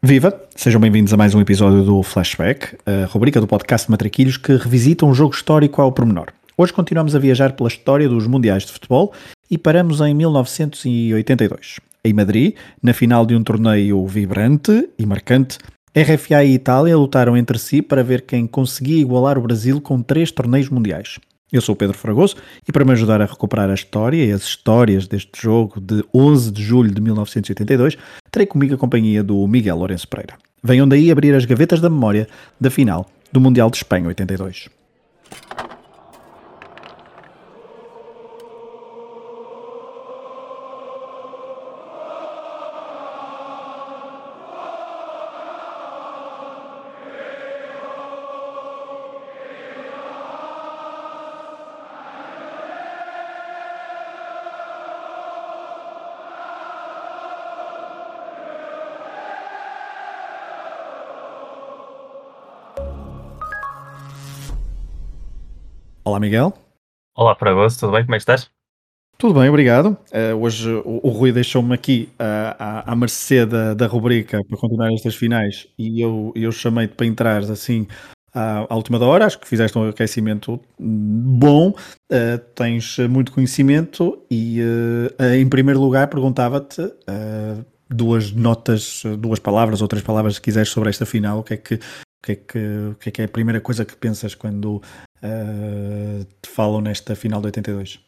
Viva! Sejam bem-vindos a mais um episódio do Flashback, a rubrica do podcast Matraquilhos que revisita um jogo histórico ao pormenor. Hoje continuamos a viajar pela história dos Mundiais de Futebol e paramos em 1982. Em Madrid, na final de um torneio vibrante e marcante, RFA e Itália lutaram entre si para ver quem conseguia igualar o Brasil com três torneios mundiais. Eu sou o Pedro Fragoso e para me ajudar a recuperar a história e as histórias deste jogo de 11 de julho de 1982, terei comigo a companhia do Miguel Lourenço Pereira. Venham daí abrir as gavetas da memória da final do Mundial de Espanha 82. Olá, Miguel. Olá, Fragoso, tudo bem? Como é que estás? Tudo bem, obrigado. Uh, hoje o, o Rui deixou-me aqui uh, à, à mercê da, da rubrica para continuar estas finais e eu, eu chamei-te para entrar assim à, à, última da hora. Acho que fizeste um aquecimento bom, uh, tens muito conhecimento e, em primeiro lugar, perguntava-te duas notas, duas palavras ou três palavras, se quiseres, sobre esta final. O que é que o que, é que, o que é que é a primeira coisa que pensas quando uh, te falam nesta final de 82?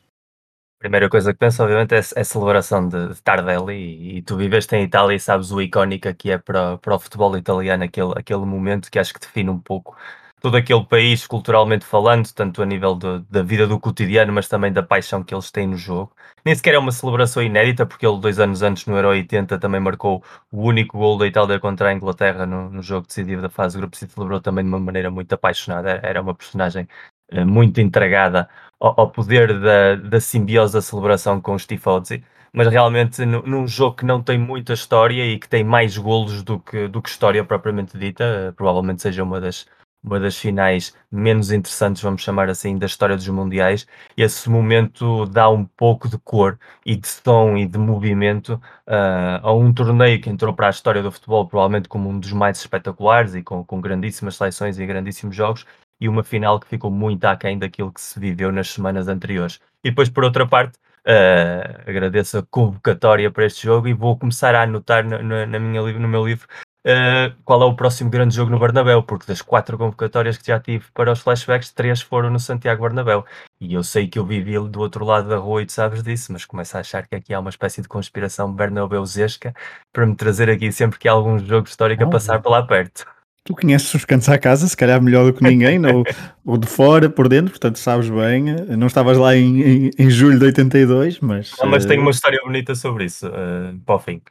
A primeira coisa que penso, obviamente, é, é a celebração de, de Tardelli e, e, tu viveste em Itália e sabes o icónica que é para, para o futebol italiano aquele, aquele momento que acho que define um pouco todo aquele país culturalmente falando, tanto a nível da vida do cotidiano, mas também da paixão que eles têm no jogo. Nem sequer é uma celebração inédita, porque ele, dois anos antes, no Euro 80, também marcou o único gol da Itália contra a Inglaterra no, no jogo decisivo da fase de grupos e celebrou também de uma maneira muito apaixonada. Era uma personagem uh, muito entregada ao, ao poder da, da simbiose da celebração com os tifosi mas realmente num jogo que não tem muita história e que tem mais golos do que, do que história propriamente dita, uh, provavelmente seja uma das, uma das finais menos interessantes, vamos chamar assim, da história dos mundiais. Esse momento dá um pouco de cor e de som e de movimento uh, a um torneio que entrou para a história do futebol, provavelmente como um dos mais espetaculares e com, com grandíssimas seleções e grandíssimos jogos, e uma final que ficou muito aquém daquilo que se viveu nas semanas anteriores. E depois, por outra parte, uh, agradeço a convocatória para este jogo e vou começar a anotar na, na, na minha, no meu livro Uh, qual é o próximo grande jogo no Bernabéu, porque das quatro convocatórias que já tive para os flashbacks, três foram no Santiago Bernabéu. E eu sei que eu vivi do outro lado da rua e tu sabes disso, mas começo a achar que aqui há uma espécie de conspiração Bernabéu-zesca para me trazer aqui sempre que há algum jogo histórico a passar por lá perto. Tu conheces os cantos à casa, se calhar melhor do que ninguém, no, o de fora, por dentro, portanto sabes bem. Não estavas lá em, em, em julho de 82, mas. Não, mas tenho uma história bonita sobre isso, uh, para o fim,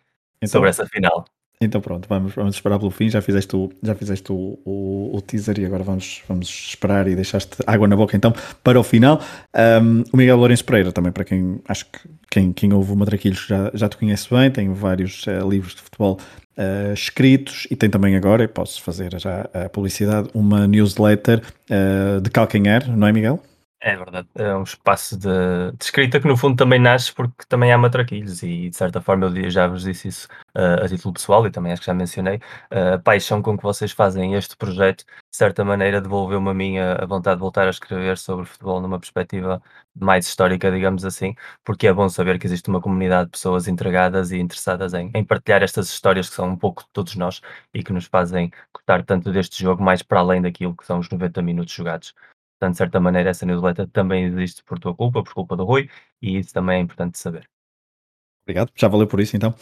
então, sobre essa final. Então pronto, vamos, vamos esperar pelo fim. Já fizeste, o, já fizeste o, o, o teaser e agora vamos, vamos esperar e deixaste água na boca então para o final. Um, o Miguel Lourenço Pereira, também para quem acho que quem, quem ouve o Matraquilhos já, já te conhece bem, tem vários uh, livros de futebol uh, escritos e tem também agora, posso fazer já a publicidade, uma newsletter uh, de calcanhar, não é Miguel? É verdade, é um espaço de, de, escrita que no fundo também nasce porque também há matraquilhos e de certa forma eu já vos disse isso uh, a título pessoal e também acho que já mencionei, uh, a paixão com que vocês fazem este projeto, de certa maneira devolveu-me a minha a vontade de voltar a escrever sobre futebol numa perspectiva mais histórica, digamos assim, porque é bom saber que existe uma comunidade de pessoas entregadas e interessadas em, em partilhar estas histórias que são um pouco de todos nós e que nos fazem cortar tanto deste jogo mais para além daquilo que são os 90 minutos jogados. Portanto, de certa maneira, essa newsletter também existe por tua culpa, por culpa do Rui, e isso também é importante saber. Obrigado, já valeu por isso então.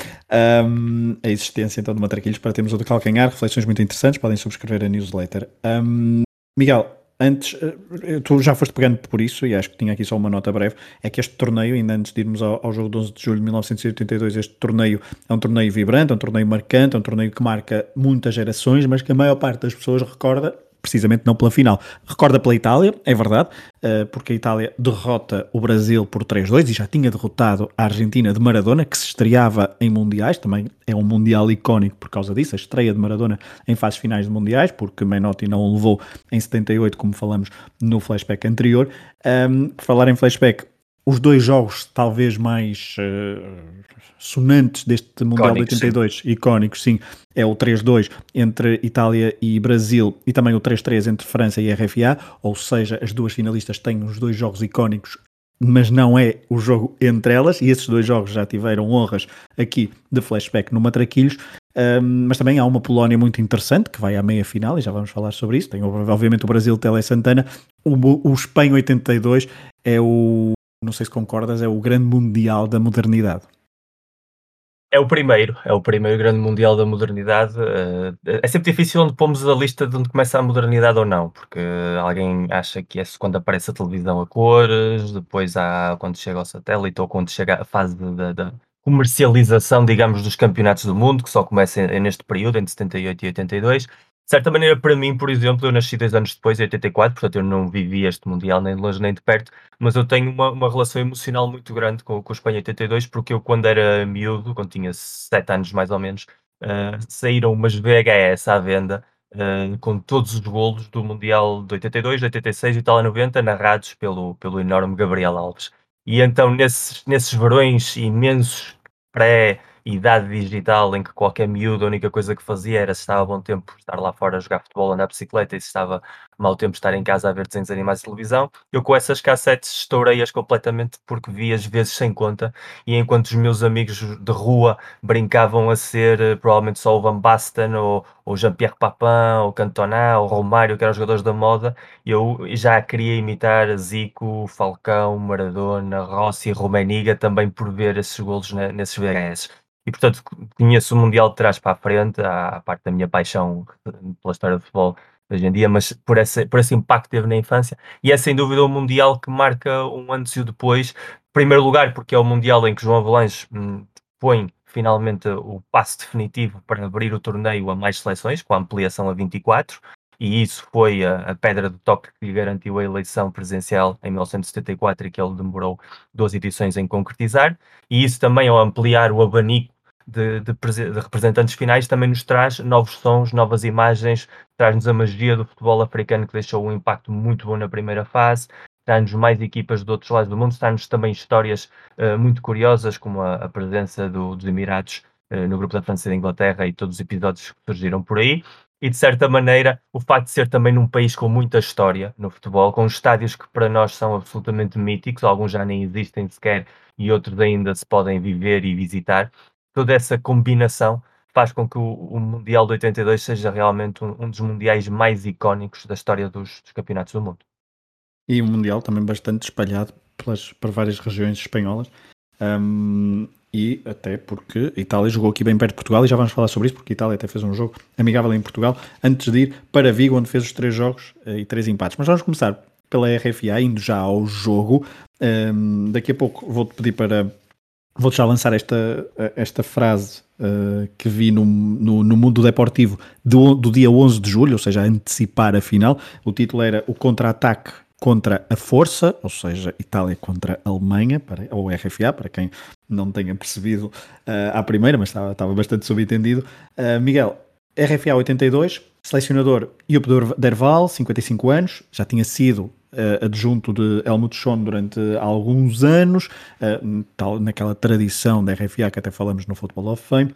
Um, a existência então de Matraquilhos para termos o de calcanhar, reflexões muito interessantes, podem subscrever a newsletter. Um, Miguel, antes, eh, tu já foste pegando por isso, e acho que tinha aqui só uma nota breve, é que este torneio, ainda antes de irmos ao, ao jogo de 11 de julho de 1982, este torneio é um torneio vibrante, é um torneio marcante, é um torneio que marca muitas gerações, mas que a maior parte das pessoas recorda precisamente não pela final. Recorda pela Itália, é verdade, eh, porque a Itália derrota o Brasil por 3-2 e já tinha derrotado a Argentina de Maradona, que se estreava em Mundiais, também é um Mundial icónico por causa disso, a estreia de Maradona em fases finais de Mundiais, porque Menotti não o levou em 78, como falamos no flashback anterior. Um, por falar em flashback, os dois jogos talvez mais uh, sonantes deste Mundial de 82, sim. icónicos, sim, é o 3-2 entre Itália e Brasil e também o 3-3 entre França e RFA, ou seja, as duas finalistas têm os dois jogos icónicos mas não é o jogo entre elas, e esses dois jogos já tiveram honras aqui de flashback no Matraquilhos, um, mas também há uma Polónia muito interessante que vai à meia final, e já vamos falar sobre isso. Tem obviamente o Brasil Tele Santana, o, o Espanha 82 é o, não sei se concordas, é o grande mundial da modernidade. É o primeiro, é o primeiro grande mundial da modernidade. Eh, é sempre difícil onde pomos a lista de onde começa a modernidade ou não, porque alguém acha que é quando aparece a televisão a cores, depois há quando chega ao satélite ou quando chega a fase da comercialização, digamos, dos campeonatos do mundo, que só começa neste período, entre 78 e 82 de certa maneira, para mim, por exemplo, eu nasci dois anos depois, em 84, portanto eu não vivi este Mundial nem de longe nem de perto, mas eu tenho uma, uma relação emocional muito grande com, com o Espanha 82, porque eu, quando era miúdo, quando tinha 7 anos mais ou menos, uh, saíram umas VHS à venda uh, com todos os golos do Mundial de 82, de 86 e tal a 90, narrados pelo, pelo enorme Gabriel Alves. E então, nesses, nesses verões imensos pré idade digital em que qualquer miúdo a única coisa que fazia era se estava bom tempo estar lá fora a jogar futebol ou na bicicleta e se estava mau tempo estar em casa a ver desenhos animais de televisão. Eu com essas cassetes estourei-as completamente porque vi as vezes sem conta e enquanto os meus amigos de rua brincavam a ser eh, provavelmente só o Van Basten ou, ou Jean-Pierre Papin ou Cantona ou Romário que eram jogadores da moda, eu já queria imitar Zico, Falcão, Maradona, Rossi, Romaniga também por ver esses golos nesses VHS e portanto conheço o Mundial de trás para a frente, à parte da minha paixão pela história do futebol hoje em dia, mas por esse, por esse impacto que teve na infância, e é sem dúvida o Mundial que marca um antes e o depois, em primeiro lugar porque é o Mundial em que João Avalanche hum, põe finalmente o passo definitivo para abrir o torneio a mais seleções, com a ampliação a 24, e isso foi a, a, pedra do toque que lhe garantiu a eleição presidencial em 1974 e que ele demorou duas edições em concretizar, e isso também ao ampliar o abanico de, de, de, representantes finais também nos traz novos sons, novas imagens, traz-nos a magia do futebol africano que deixou um impacto muito bom na primeira fase, traz-nos mais equipas de outros lados do mundo, traz-nos também histórias uh, muito curiosas, como a, a presença do, dos Emirados uh, no grupo da França e da Inglaterra e todos os episódios que surgiram por aí. E de certa maneira, o facto de ser também num país com muita história no futebol, com estádios que para nós são absolutamente míticos, alguns já nem existem sequer e outros ainda se podem viver e visitar, toda essa combinação faz com que o, o Mundial de 82 seja realmente um, um, dos mundiais mais icónicos da história dos, dos, campeonatos do mundo. E um Mundial também bastante espalhado pelas, por várias regiões espanholas. Um, e até porque a Itália jogou aqui bem perto de Portugal e já vamos falar sobre isso porque a Itália até fez um jogo amigável em Portugal antes de ir para Vigo onde fez os três jogos uh, e três empates. Mas vamos começar pela RFA indo já ao jogo. Um, daqui a pouco vou-te pedir para Vou já lançar esta, esta frase uh, que vi no, no, no Mundo Deportivo do, do, dia 11 de julho, ou seja, antecipar a final. O título era O Contra-Ataque contra a Força, ou seja, Itália contra a Alemanha, para, ou RFA, para quem não tenha percebido uh, à primeira, mas estava, estava bastante subentendido. Uh, Miguel, RFA 82, selecionador Jupp Derval, 55 anos, já tinha sido uh, adjunto de Helmut Schoen durante alguns anos, uh, tal, naquela tradição da RFA que até falamos no Football of Fame.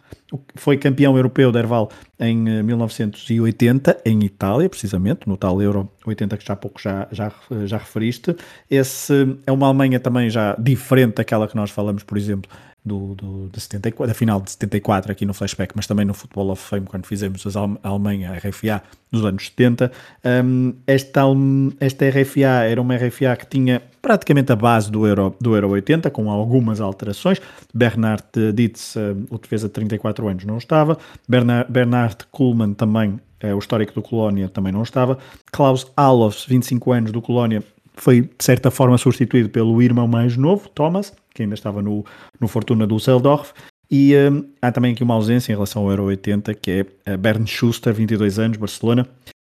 Foi campeão europeu de Erval em 1980, eh, em Itália, precisamente, no tal Euro 80 que já há pouco já, já, já referiste. Esse é uma Alemanha também já diferente daquela que nós falamos, por exemplo, do, do, de 74, da final de 74 aqui no Flashback, mas também no Football of Fame, quando fizemos a Alemanha, a RFA, nos anos 70. Um, esta, esta RFA era uma RFA que tinha praticamente a base do Euro, do Euro 80, com algumas alterações. Bernard Dietz, o defesa de 34 anos, não estava. Bernard, Bernard Kuhlmann também, é, o histórico do Colónia, também não estava. Klaus Alofs, 25 anos, do Colónia, foi de certa forma substituído pelo irmão mais novo, Thomas, que ainda estava no, no Fortuna do Düsseldorf. E um, há também aqui uma ausência em relação ao Euro 80, que é Bernd Schuster, 22 anos, Barcelona.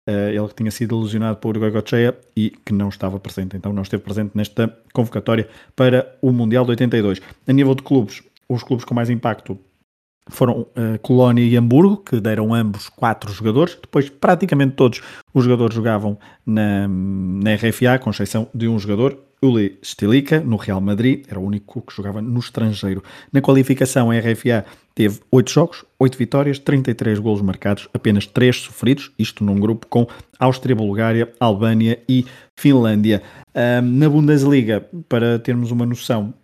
Uh, ele que tinha sido ilusionado por Goicoechea e que não estava presente, então não esteve presente nesta convocatória para o Mundial de 82. A nível de clubes, os clubes com mais impacto foram uh, Colónia e Hamburgo, que deram ambos quatro jogadores. Depois, praticamente todos os jogadores jogavam na, na RFA, com exceção de um jogador, Uli Stilica, no Real Madrid, era o único que jogava no estrangeiro. Na qualificação, a RFA teve 8 jogos, 8 vitórias, 33 golos marcados, apenas 3 sofridos, isto num grupo com Áustria, Bulgária, Albânia e Finlândia. Na Bundesliga, para termos uma noção,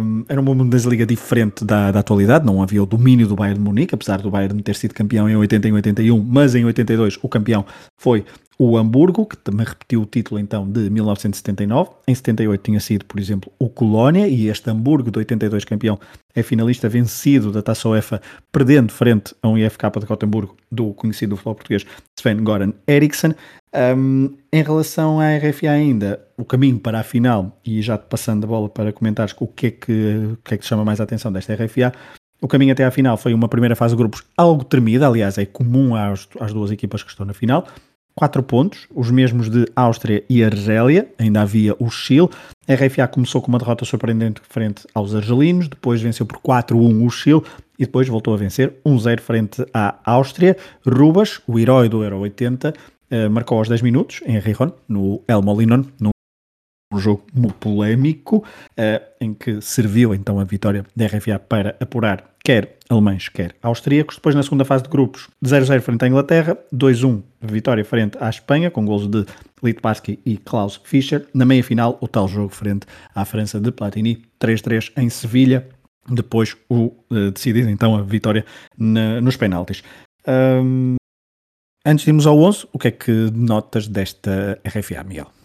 um, era uma Bundesliga diferente da, da, atualidade, não havia o domínio do Bayern de Munique, apesar do Bayern ter sido campeão em 80 e 81, mas em 82 o campeão foi o Hamburgo, que também repetiu o título então de 1979. Em 78 tinha sido, por exemplo, o Colónia e este Hamburgo de 82 campeão é finalista vencido da Taça UEFA, perdendo frente a um IFK de Gotemburgo do conhecido futebol português Sven Goran Eriksson. Um, em relação à RFA ainda, o caminho para a final, e já passando a bola para comentares o que é que, o que, é que chama mais a atenção desta RFA, o caminho até à final foi uma primeira fase de grupos algo tremida, aliás, é comum às, às duas equipas que estão na final. 4 pontos, os mesmos de Áustria e Argélia, ainda havia o Chile. A RFA começou com uma derrota surpreendente frente aos argelinos, depois venceu por 4-1 o Chile e depois voltou a vencer 1-0 frente à Áustria. Rubas, o herói do Euro 80, eh, marcou aos 10 minutos em Rijon, no El Molinón, num um jogo muito polémico, uh, em que serviu então a vitória da RFA para apurar quer alemães, quer austríacos. Depois, na segunda fase de grupos, 0-0 frente à Inglaterra, 2-1 vitória frente à Espanha, com golos de Litbarski e Klaus Fischer. Na meia-final, o tal jogo frente à França de Platini, 3-3 em Sevilha. Depois, o uh, decidido então a vitória na, nos penaltis. Um, antes de irmos ao 11, o que é que notas desta RFA, Miguel?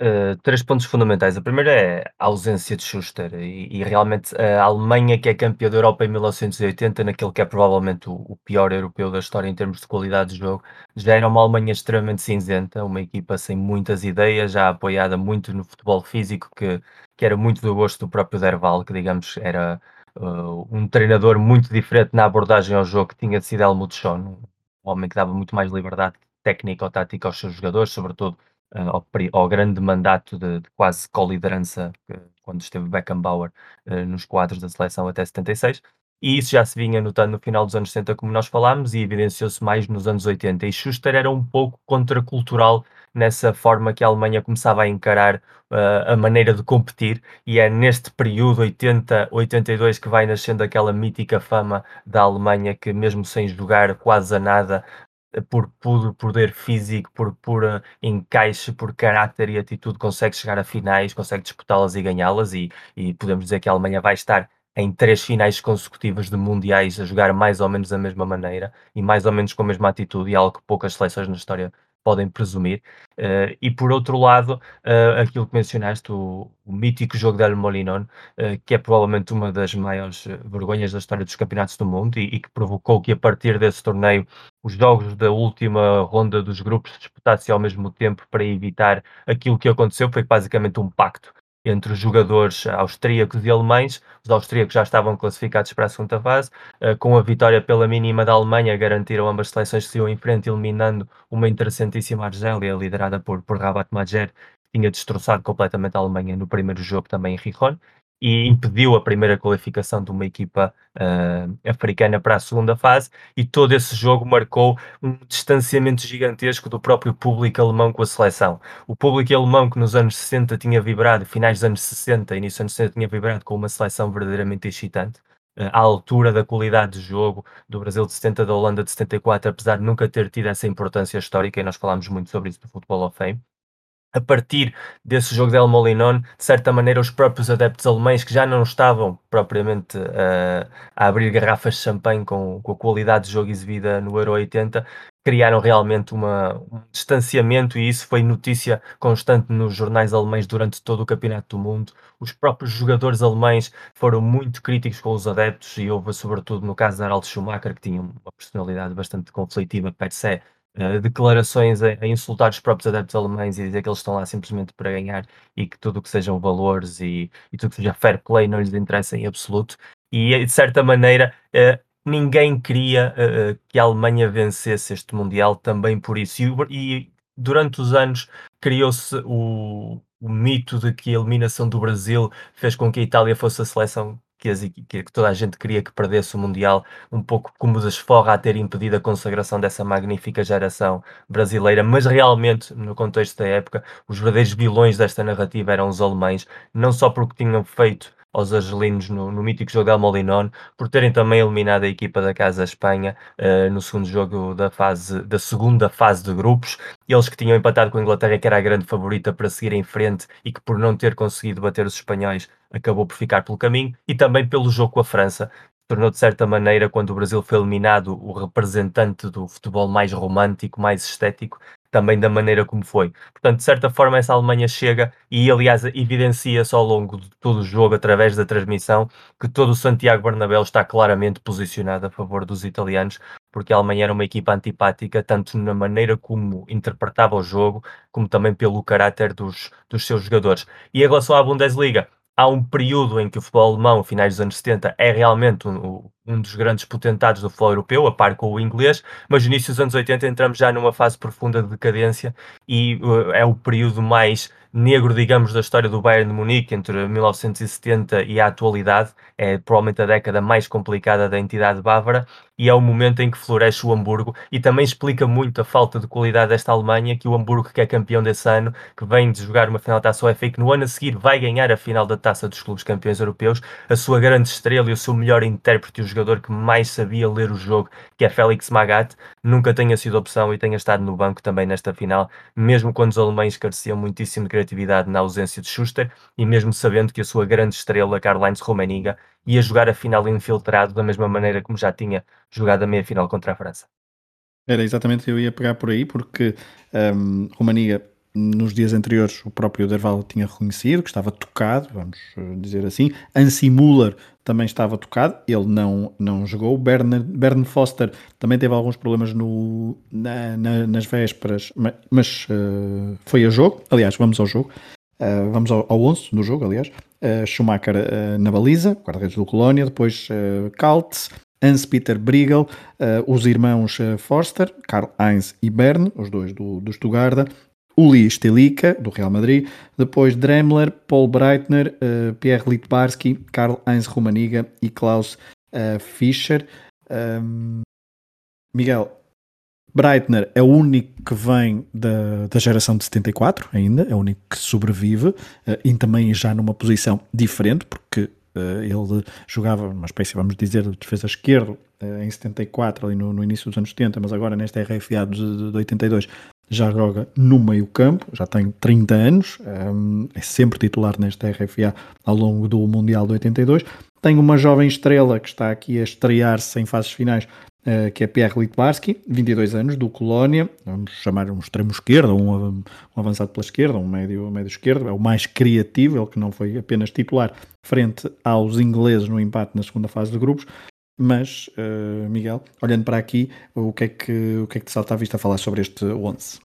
Uh, três pontos fundamentais. A primeira é a ausência de Schuster e, e, realmente a Alemanha, que é campeã da Europa em 1980, naquele que é provavelmente o, o, pior europeu da história em termos de qualidade de jogo, já era uma Alemanha extremamente cinzenta, uma equipa sem muitas ideias, já apoiada muito no futebol físico, que, que era muito do gosto do próprio Derval, que digamos era uh, um treinador muito diferente na abordagem ao jogo, que tinha sido Helmut Schoen, um homem que dava muito mais liberdade técnica ou tática aos seus jogadores, sobretudo ao, ao, grande mandato de, de quase co-liderança quando esteve Beckenbauer uh, nos quadros da seleção até 76. E isso já se vinha notando no final dos anos 70, como nós falámos, e evidenciou-se mais nos anos 80. E Schuster era um pouco contracultural nessa forma que a Alemanha começava a encarar uh, a maneira de competir, e é neste período 80-82 que vai nascendo aquela mítica fama da Alemanha que, mesmo sem jogar quase a nada, por puro poder físico, por pura encaixe, por caráter e atitude, consegue chegar a finais, consegue disputá-las e ganhá-las, e, e podemos dizer que a Alemanha vai estar em três finais consecutivas de mundiais a jogar mais ou menos da mesma maneira e mais ou menos com a mesma atitude, e algo que poucas seleções na história podem presumir. Uh, e por outro lado, uh, aquilo que mencionaste, o, o mítico jogo del Molinón, uh, que é provavelmente uma das maiores vergonhas da história dos campeonatos do mundo e, e, que provocou que a partir desse torneio os jogos da última ronda dos grupos se disputassem ao mesmo tempo para evitar aquilo que aconteceu, foi basicamente um pacto entre os jogadores austríacos e alemães. Os austríacos já estavam classificados para a segunda fase, uh, com a vitória pela mínima da Alemanha, garantiram ambas seleções que se iam em frente, eliminando uma interessantíssima Argélia, liderada por, por Rabat Majer, que tinha destroçado completamente a Alemanha no primeiro jogo também em Rijon e impediu a primeira qualificação de uma equipa uh, africana para a segunda fase, e todo esse jogo marcou um distanciamento gigantesco do próprio público alemão com a seleção. O público alemão que nos anos 60 tinha vibrado, finais dos anos 60, início dos anos 60 tinha vibrado com uma seleção verdadeiramente excitante, uh, à altura da qualidade de jogo do Brasil de 70, da Holanda de 74, apesar de nunca ter tido essa importância histórica, e nós falámos muito sobre isso do Futebol of Fame a partir desse jogo de El Molinón, de certa maneira, os próprios adeptos alemães que já não estavam propriamente uh, a abrir garrafas de champanhe com, com, a qualidade de jogo exibida no Euro 80, criaram realmente uma, um distanciamento e isso foi notícia constante nos jornais alemães durante todo o Campeonato do Mundo. Os próprios jogadores alemães foram muito críticos com os adeptos e houve, sobretudo no caso de Harald Schumacher, que tinha uma personalidade bastante conflitiva per se, uh, declarações a, a, insultar os próprios adeptos alemães e dizer que eles estão lá simplesmente para ganhar e que tudo o que sejam valores e, e tudo que seja fair play não lhes interessa em absoluto. E de certa maneira, uh, ninguém queria que a Alemanha vencesse este Mundial também por isso. E, e durante os anos criou-se o, o mito de que a eliminação do Brasil fez com que a Itália fosse a seleção que, as, que, toda a gente queria que perdesse o Mundial, um pouco como desforra a ter impedido a consagração dessa magnífica geração brasileira, mas realmente, no contexto da época, os verdadeiros vilões desta narrativa eram os alemães, não só porque tinham feito aos argelinos no, no mítico jogo del Molinón, por terem também eliminado a equipa da Casa Espanha uh, no segundo jogo da, fase, da segunda fase de grupos. Eles que tinham empatado com a Inglaterra, que era a grande favorita para seguir em frente e que por não ter conseguido bater os espanhóis acabou por ficar pelo caminho, e também pelo jogo com a França, tornou de certa maneira, quando o Brasil foi eliminado, o representante do futebol mais romântico, mais estético, também da maneira como foi. Portanto, de certa forma, essa Alemanha chega e, aliás, evidencia-se ao longo de todo o jogo, através da transmissão, que todo o Santiago Bernabéu está claramente posicionado a favor dos italianos, porque a Alemanha era uma equipa antipática, tanto na maneira como interpretava o jogo, como também pelo caráter dos, dos seus jogadores. E em relação à Bundesliga, há um período em que o futebol alemão, finais dos anos 70, é realmente um, um dos grandes potentados do futebol europeu, a par com o inglês, mas no início dos anos 80 entramos já numa fase profunda de decadência e uh, é o período mais negro, digamos, da história do Bayern de Munique entre 1970 e a atualidade. É provavelmente a década mais complicada da entidade bávara e é o momento em que floresce o Hamburgo e também explica muito a falta de qualidade desta Alemanha, que o Hamburgo que é campeão desse ano, que vem de jogar uma final da Taça UEFA e que no ano a seguir vai ganhar a final da Taça dos Clubes Campeões Europeus, a sua grande estrela e o seu melhor intérprete, o jogador que mais sabia ler o jogo, que é Félix Magath, nunca tenha sido opção e tenha estado no banco também nesta final, mesmo quando os alemães careciam muitíssimo de criatividade na ausência de Schuster e mesmo sabendo que a sua grande estrela, Karl-Heinz Rummenigge, ia jogar a final infiltrado da mesma maneira como já tinha jogado a meia-final contra a França. Era exatamente, eu ia pegar por aí, porque um, Romania, nos dias anteriores, o próprio Derval tinha reconhecido que estava tocado, vamos eh, dizer assim. Ansi Muller também estava tocado, ele não, não jogou. Bern, Bern Foster também teve alguns problemas no, na, na, nas vésperas, mas, mas uh, foi a jogo. Aliás, vamos ao jogo. Uh, vamos ao, ao 11 do jogo, aliás. Uh, Schumacher uh, na baliza, guarda-redes do Colónia, depois uh, Kaltz, Hans-Peter Briegel, os irmãos Forster, Karl Heinz e Bern, os dois do, do Stuttgart, Uli Stelica, do Real Madrid, depois Dremler, Paul Breitner, Pierre Litbarski, Karl Heinz Rumaniga e Klaus Fischer. Um, Miguel, Breitner é o único que vem da, da geração de 74 ainda, é o único que sobrevive uh, e também já numa posição diferente, porque uh, ele jogava uma espécie, vamos dizer, de defesa esquerdo uh, em 74, ali no, no, início dos anos 70, mas agora nesta RFA de, de 82 já joga no meio campo, já tem 30 anos, é sempre titular nesta RFA ao longo do Mundial de 82. Tem uma jovem estrela que está aqui a estrear-se em fases finais, uh, que é Pierre Litbarski, 22 anos, do Colónia, vamos chamar um extremo esquerdo, um, um avançado pela esquerda, um médio, um médio esquerdo, é o mais criativo, ele que não foi apenas titular frente aos ingleses no empate na segunda fase de grupos, mas, uh, Miguel, olhando para aqui, o que, é que, o que é que te salta à vista a falar sobre este 11?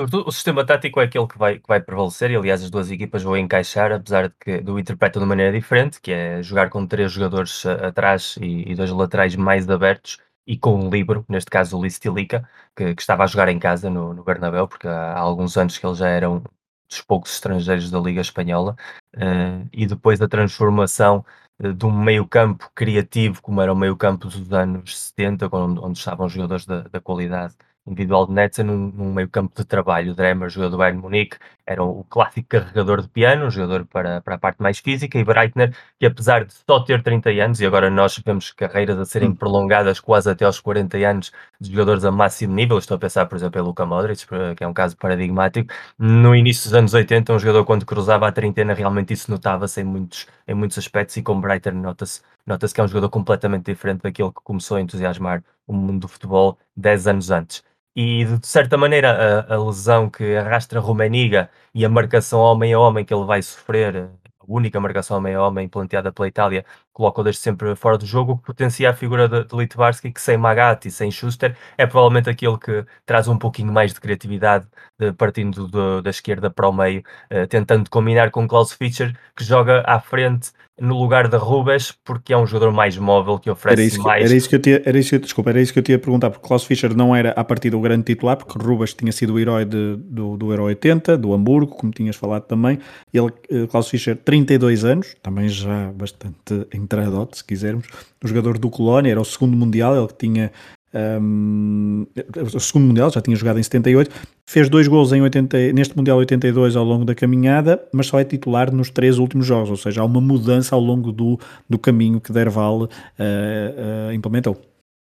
O sistema tático é aquele que vai, que vai prevalecer e, aliás, as duas equipas vão encaixar, apesar de que do interpretam de maneira diferente, que é jogar com três jogadores atrás e, e dois laterais mais abertos e com um livro, neste caso o Listilica, que, que, estava a jogar em casa no, no Bernabéu, porque há, alguns anos que ele já era um dos poucos estrangeiros da Liga Espanhola, uh, e depois da transformação uh, de um meio-campo criativo, como era o meio-campo dos anos 70, onde, onde estavam jogadores da, da qualidade individual de Netza num, num meio campo de trabalho. Dremer, jogador do Bayern Munique, era o clássico carregador de piano, um jogador para, para a parte mais física, e Breitner, que apesar de só ter 30 anos, e agora nós vemos carreiras a serem hum. prolongadas quase até aos 40 anos de jogadores a máximo nível, estou a pensar, por exemplo, em Luka Modric, que é um caso paradigmático, no início dos anos 80, um jogador quando cruzava a trintena, realmente isso notava-se em muitos, em muitos aspectos, e com Breitner nota-se nota que é um jogador completamente diferente daquele que começou a entusiasmar o mundo do futebol 10 anos antes e de certa maneira a, a lesão que arrastra Rumeniga e a marcação homem a homem que ele vai sofrer, a única marcação homem a homem planteada pela Itália, coloca-o desde sempre fora do jogo, o que potencia a figura de, de Litvarski, que sem Magatti e sem Schuster é provavelmente aquele que traz um pouquinho mais de criatividade, de, partindo do, da esquerda para o meio, uh, tentando combinar com Klaus Fischer, que joga à frente no lugar da Rubens, porque é um jogador mais móvel que oferece era isso que, mais. Era isso que eu tinha, era isso, desculpa, era isso que eu tinha a perguntar, porque Klaus Fischer não era a partir do grande titular, porque Rubens tinha sido o herói de, do, do Euro 80, do Hamburgo, como tinhas falado também. Ele, eh, Klaus Fischer, 32 anos, também já bastante Intradot, se quisermos. O jogador do Colónia era o segundo Mundial, ele tinha um, o segundo Mundial, já tinha jogado em 78, fez dois gols em 80, neste Mundial 82 ao longo da caminhada, mas só é titular nos três últimos jogos, ou seja, há uma mudança ao longo do, do caminho que Derval uh, uh, implementou.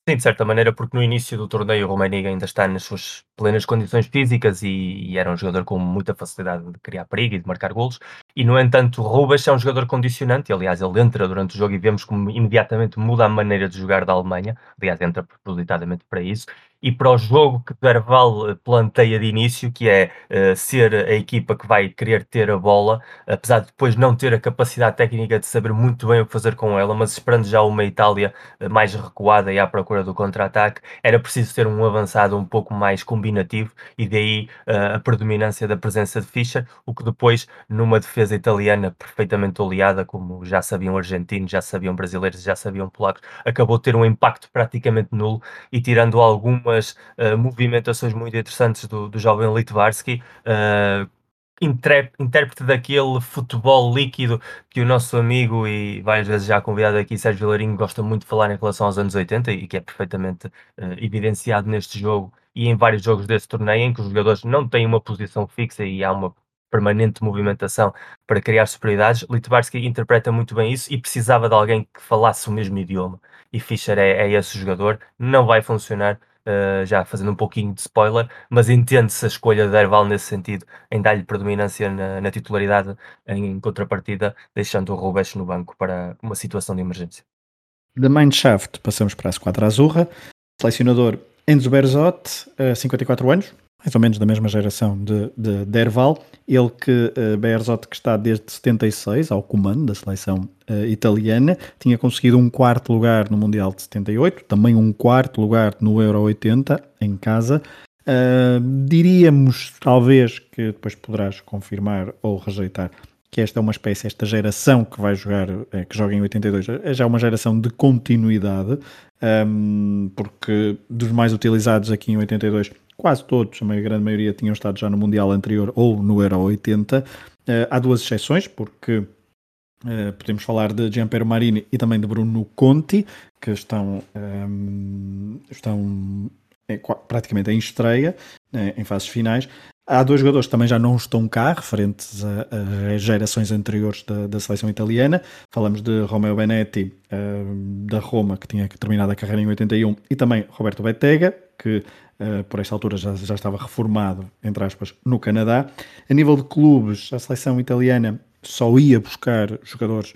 Sim, de certa maneira, porque no início do torneio o Romaniga ainda está nas suas plenas condições físicas e, e, era um jogador com muita facilidade de criar perigo e de marcar golos. E, no entanto, Rubas é um jogador condicionante. Aliás, ele entra durante o jogo e vemos como imediatamente muda a maneira de jogar da Alemanha. Aliás, entra propositadamente para isso e para o jogo que Derval eh, planteia de início, que é uh, ser a equipa que vai querer ter a bola, apesar de depois não ter a capacidade técnica de saber muito bem o que fazer com ela, mas esperando já uma Itália uh, mais recuada e à procura do contra-ataque, era preciso ter um avançado um pouco mais combinativo e daí uh, a predominância da presença de Fischer, o que depois, numa defesa italiana perfeitamente oleada, como já sabiam argentinos, já sabiam brasileiros, já sabiam polacos, acabou de ter um impacto praticamente nulo e tirando alguma algumas uh, movimentações muito interessantes do, do jovem Litvarsky, uh, intérprete daquele futebol líquido que o nosso amigo e várias vezes já convidado aqui, Sérgio Vilarinho, gosta muito de falar em relação aos anos 80 e que é perfeitamente uh, evidenciado neste jogo e em vários jogos desse torneio em que os jogadores não têm uma posição fixa e há uma permanente movimentação para criar superioridades. Litvarsky interpreta muito bem isso e precisava de alguém que falasse o mesmo idioma. E Fischer é, é esse jogador. Não vai funcionar uh, já fazendo um pouquinho de spoiler, mas entende-se a escolha de Erval nesse sentido, em dar-lhe predominância na, na, titularidade, em contrapartida, deixando o Rubens no banco para uma situação de emergência. Da Mindshaft passamos para a Squadra Azurra, selecionador Enzo Berzot, uh, 54 anos, mais ou menos da mesma geração de, de Derval, ele que uh, Berzot que está desde 76 ao comando da seleção uh, italiana, tinha conseguido um quarto lugar no Mundial de 78, também um quarto lugar no Euro 80 em casa. Uh, diríamos, talvez, que depois poderás confirmar ou rejeitar que esta é uma espécie, esta geração que vai jogar, que joga em 82, é já uma geração de continuidade, um, porque dos mais utilizados aqui em 82 quase todos, a grande maioria tinham estado já no Mundial anterior ou no Euro 80. Uh, eh, há duas exceções, porque uh, podemos falar de Gianpiero Marini e também de Bruno Conti, que estão, ehm, estão praticamente em estreia, né, em fases finais. Há dois jogadores que também já não estão cá, referentes a, a gerações anteriores da, da, seleção italiana. Falamos de Romeo Benetti, uh, da Roma, que tinha terminado a carreira em 81, e também Roberto Bettega, que uh, por esta altura já, já estava reformado, entre aspas, no Canadá. A nível de clubes, a seleção italiana só ia buscar jogadores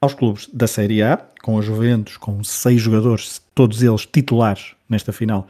aos clubes da Série A, com a Juventus, com seis jogadores, todos eles titulares nesta final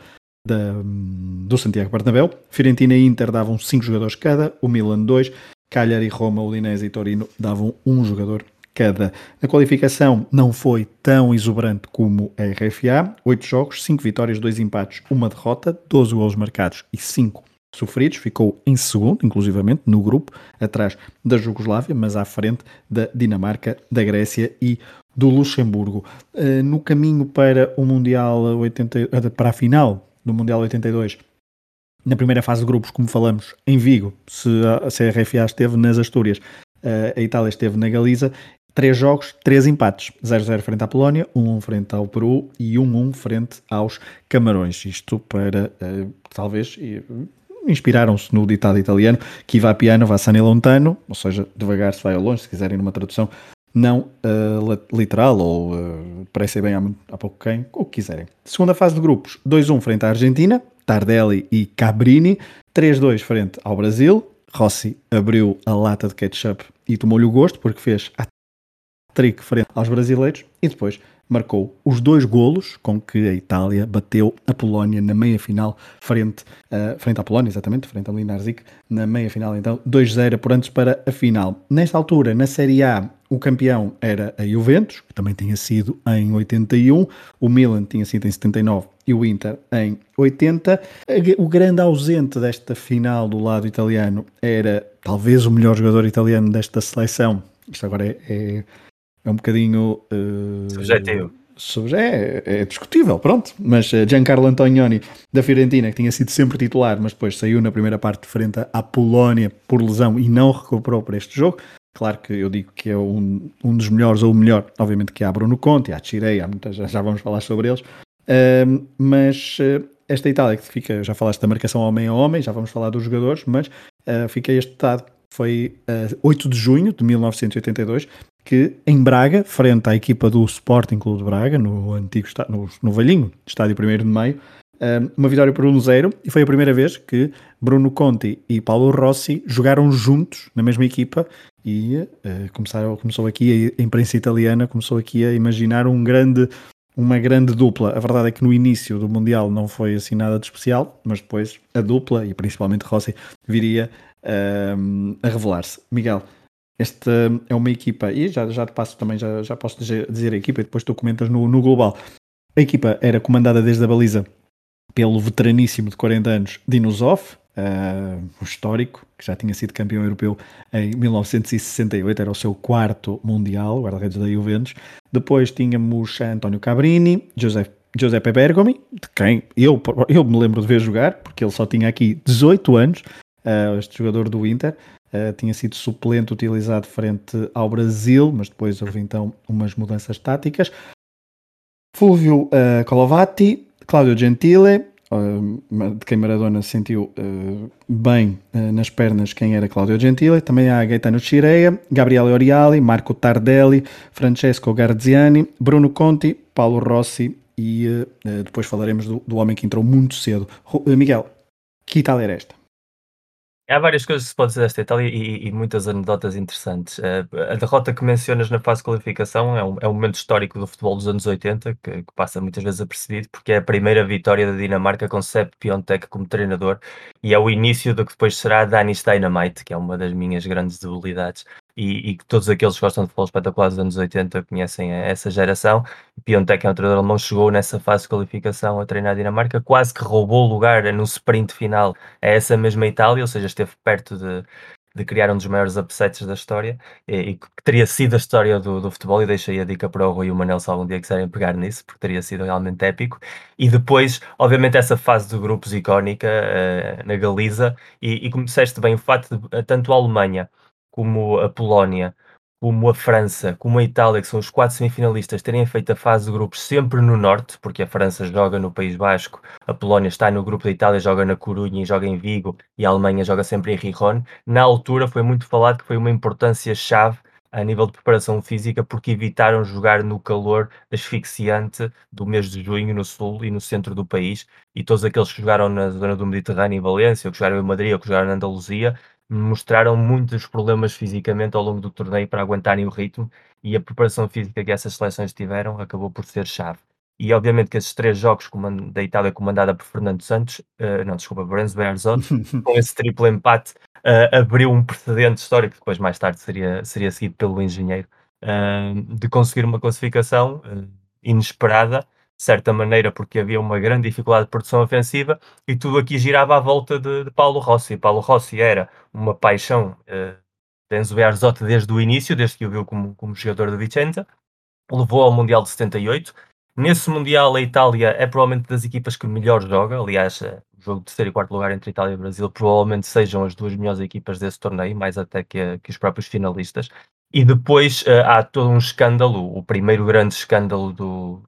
da, do Santiago Bernabéu. Fiorentina e Inter davam cinco jogadores cada, o Milan dois, Cagliari, Roma, Udinese e Torino davam um jogador cada. A qualificação não foi tão exuberante como a RFA. Oito jogos, cinco vitórias, dois empates, uma derrota, 12 gols marcados e cinco sofridos. Ficou em segundo, inclusivamente, no grupo, atrás da Jugoslávia, mas à frente da Dinamarca, da Grécia e do Luxemburgo. Eh, no caminho para o Mundial 80, eh, para a final do Mundial 82, na primeira fase de grupos, como falamos, em Vigo, se a, se a RFA esteve nas Astúrias, eh, a Itália esteve na Galiza Três jogos, três empates. 0-0 frente à Polónia, 1-1 frente ao Peru e 1-1 frente aos Camarões. Isto para, uh, talvez, uh, inspiraram-se no ditado italiano que va piano va sane lontano, ou seja, devagar se vai ao longe, se quiserem numa tradução não uh, literal ou uh, parece bem há, há pouco quem, o que quiserem. Segunda fase de grupos, 2-1 frente à Argentina, Tardelli e Cabrini, 3-2 frente ao Brasil, Rossi abriu a lata de ketchup e tomou-lhe o gosto porque fez a trick frente aos brasileiros. E depois marcou os dois golos com que a Itália bateu a Polónia na meia-final frente, uh, frente à Polónia, exatamente, frente ao Linarzik, na meia-final então 2-0 por antes para a final. Nesta altura, na Série A, o campeão era a Juventus, que também tinha sido em 81, o Milan tinha sido em 79 e o Inter em 80. O grande ausente desta final do lado italiano era talvez o melhor jogador italiano desta seleção. Isto agora é, é é um bocadinho. Uh, Subjetivo. É, é, discutível, pronto. Mas uh, Giancarlo Antonioni da Fiorentina, que tinha sido sempre titular, mas depois saiu na primeira parte frente à Polónia por lesão e não recuperou para este jogo. Claro que eu digo que é um, um dos melhores, ou o melhor, obviamente que há Bruno Conte, há Chirei, há muitas, já, já vamos falar sobre eles, uh, mas uh, esta Itália que fica, já falaste da marcação homem a homem, já vamos falar dos jogadores, mas uh, fica este dado, foi uh, 8 de junho de 1982, que em Braga, frente à equipa do Sporting Clube de Braga, no antigo no, no velhinho estádio 1 de Maio, uma vitória por 1-0 e foi a primeira vez que Bruno Conti e Paulo Rossi jogaram juntos na mesma equipa e uh, começaram, começou aqui a imprensa italiana começou aqui a imaginar um grande, uma grande dupla. A verdade é que no início do Mundial não foi assim nada de especial, mas depois a dupla e principalmente Rossi viria uh, a revelar-se. Miguel, esta é uma equipa, e já, já te passo também, já, já posso dizer, a equipa e depois tu comentas no, no global. A equipa era comandada desde a baliza pelo veteraníssimo de 40 anos Dinosov, uh, o histórico, que já tinha sido campeão europeu em 1968, era o seu quarto mundial, guarda-redes da Juventus. Depois tínhamos António Cabrini, José Giuseppe Bergomi, de quem eu, eu me lembro de ver jogar, porque ele só tinha aqui 18 anos, uh, este jogador do Inter. Uh, tinha sido suplente utilizado frente ao Brasil, mas depois houve então umas mudanças táticas. Fulvio uh, Colovati, Cláudio Gentile, de quem Maradona sentiu uh, bem uh, nas pernas quem era Claudio Gentile, também há Gaetano Cireia, Gabriele Oriali, Marco Tardelli, Francesco Garziani, Bruno Conti, Paulo Rossi e uh, depois falaremos do, do, homem que entrou muito cedo. Miguel, que Itália era esta? Há várias coisas que se pode dizer desta Itália e, e muitas anedotas interessantes. Uh, a derrota que mencionas na fase de qualificação é um, é um momento histórico do futebol dos anos 80, que, que, passa muitas vezes apercebido, porque é a primeira vitória da Dinamarca com Sepp Piontek como treinador e é o início do que depois será Danish Dynamite, que é uma das minhas grandes debilidades e, e todos aqueles que gostam de futebol espetacular dos anos 80 conhecem essa geração. Piontek é um treinador alemão, chegou nessa fase de qualificação a treinar a Dinamarca, quase que roubou o lugar no sprint final a essa mesma Itália, ou seja, esteve perto de, de criar um dos maiores upsets da história e, e que teria sido a história do, do, futebol. E deixei a dica para o Rui e o Manel se algum dia quiserem pegar nisso, porque teria sido realmente épico. E depois, obviamente, essa fase de grupos icónica uh, na Galiza. E, e como disseste bem, o facto de tanto a Alemanha como a Polónia, como a França, como a Itália, que são os quatro semifinalistas, terem feito a fase de grupos sempre no norte, porque a França joga no País Basco, a Polónia está no grupo da Itália, joga na Corunha e joga em Vigo, e a Alemanha joga sempre em Rijon. Na altura foi muito falado que foi uma importância chave a nível de preparação física, porque evitaram jogar no calor asfixiante do mês de junho no sul e no centro do país, e todos aqueles que jogaram na zona do Mediterrâneo e Valência, ou que jogaram em Madrid, ou que jogaram na Andaluzia, mostraram muitos problemas fisicamente ao longo do torneio para aguentarem o ritmo e a preparação física que essas seleções tiveram acabou por ser chave. E obviamente que esses três jogos da Itália comandada por Fernando Santos, uh, não, desculpa, Berzot, com esse triplo empate, uh, abriu um precedente histórico, que depois mais tarde seria, seria seguido pelo engenheiro, uh, de conseguir uma classificação inesperada certa maneira, porque havia uma grande dificuldade de produção ofensiva, e tudo aqui girava à volta de, de Paulo Rossi. Paulo Rossi era uma paixão uh, de Enzo Bearzot desde o início, desde que o viu como, como jogador de Vicenza, levou ao Mundial de 78. Nesse Mundial, a Itália é provavelmente das equipas que melhor joga. Aliás, eh, o jogo de terceiro e quarto lugar entre Itália e Brasil provavelmente sejam as duas melhores equipas desse torneio, mais até que, que os próprios finalistas. E depois uh, há todo um escândalo, o primeiro grande escândalo do,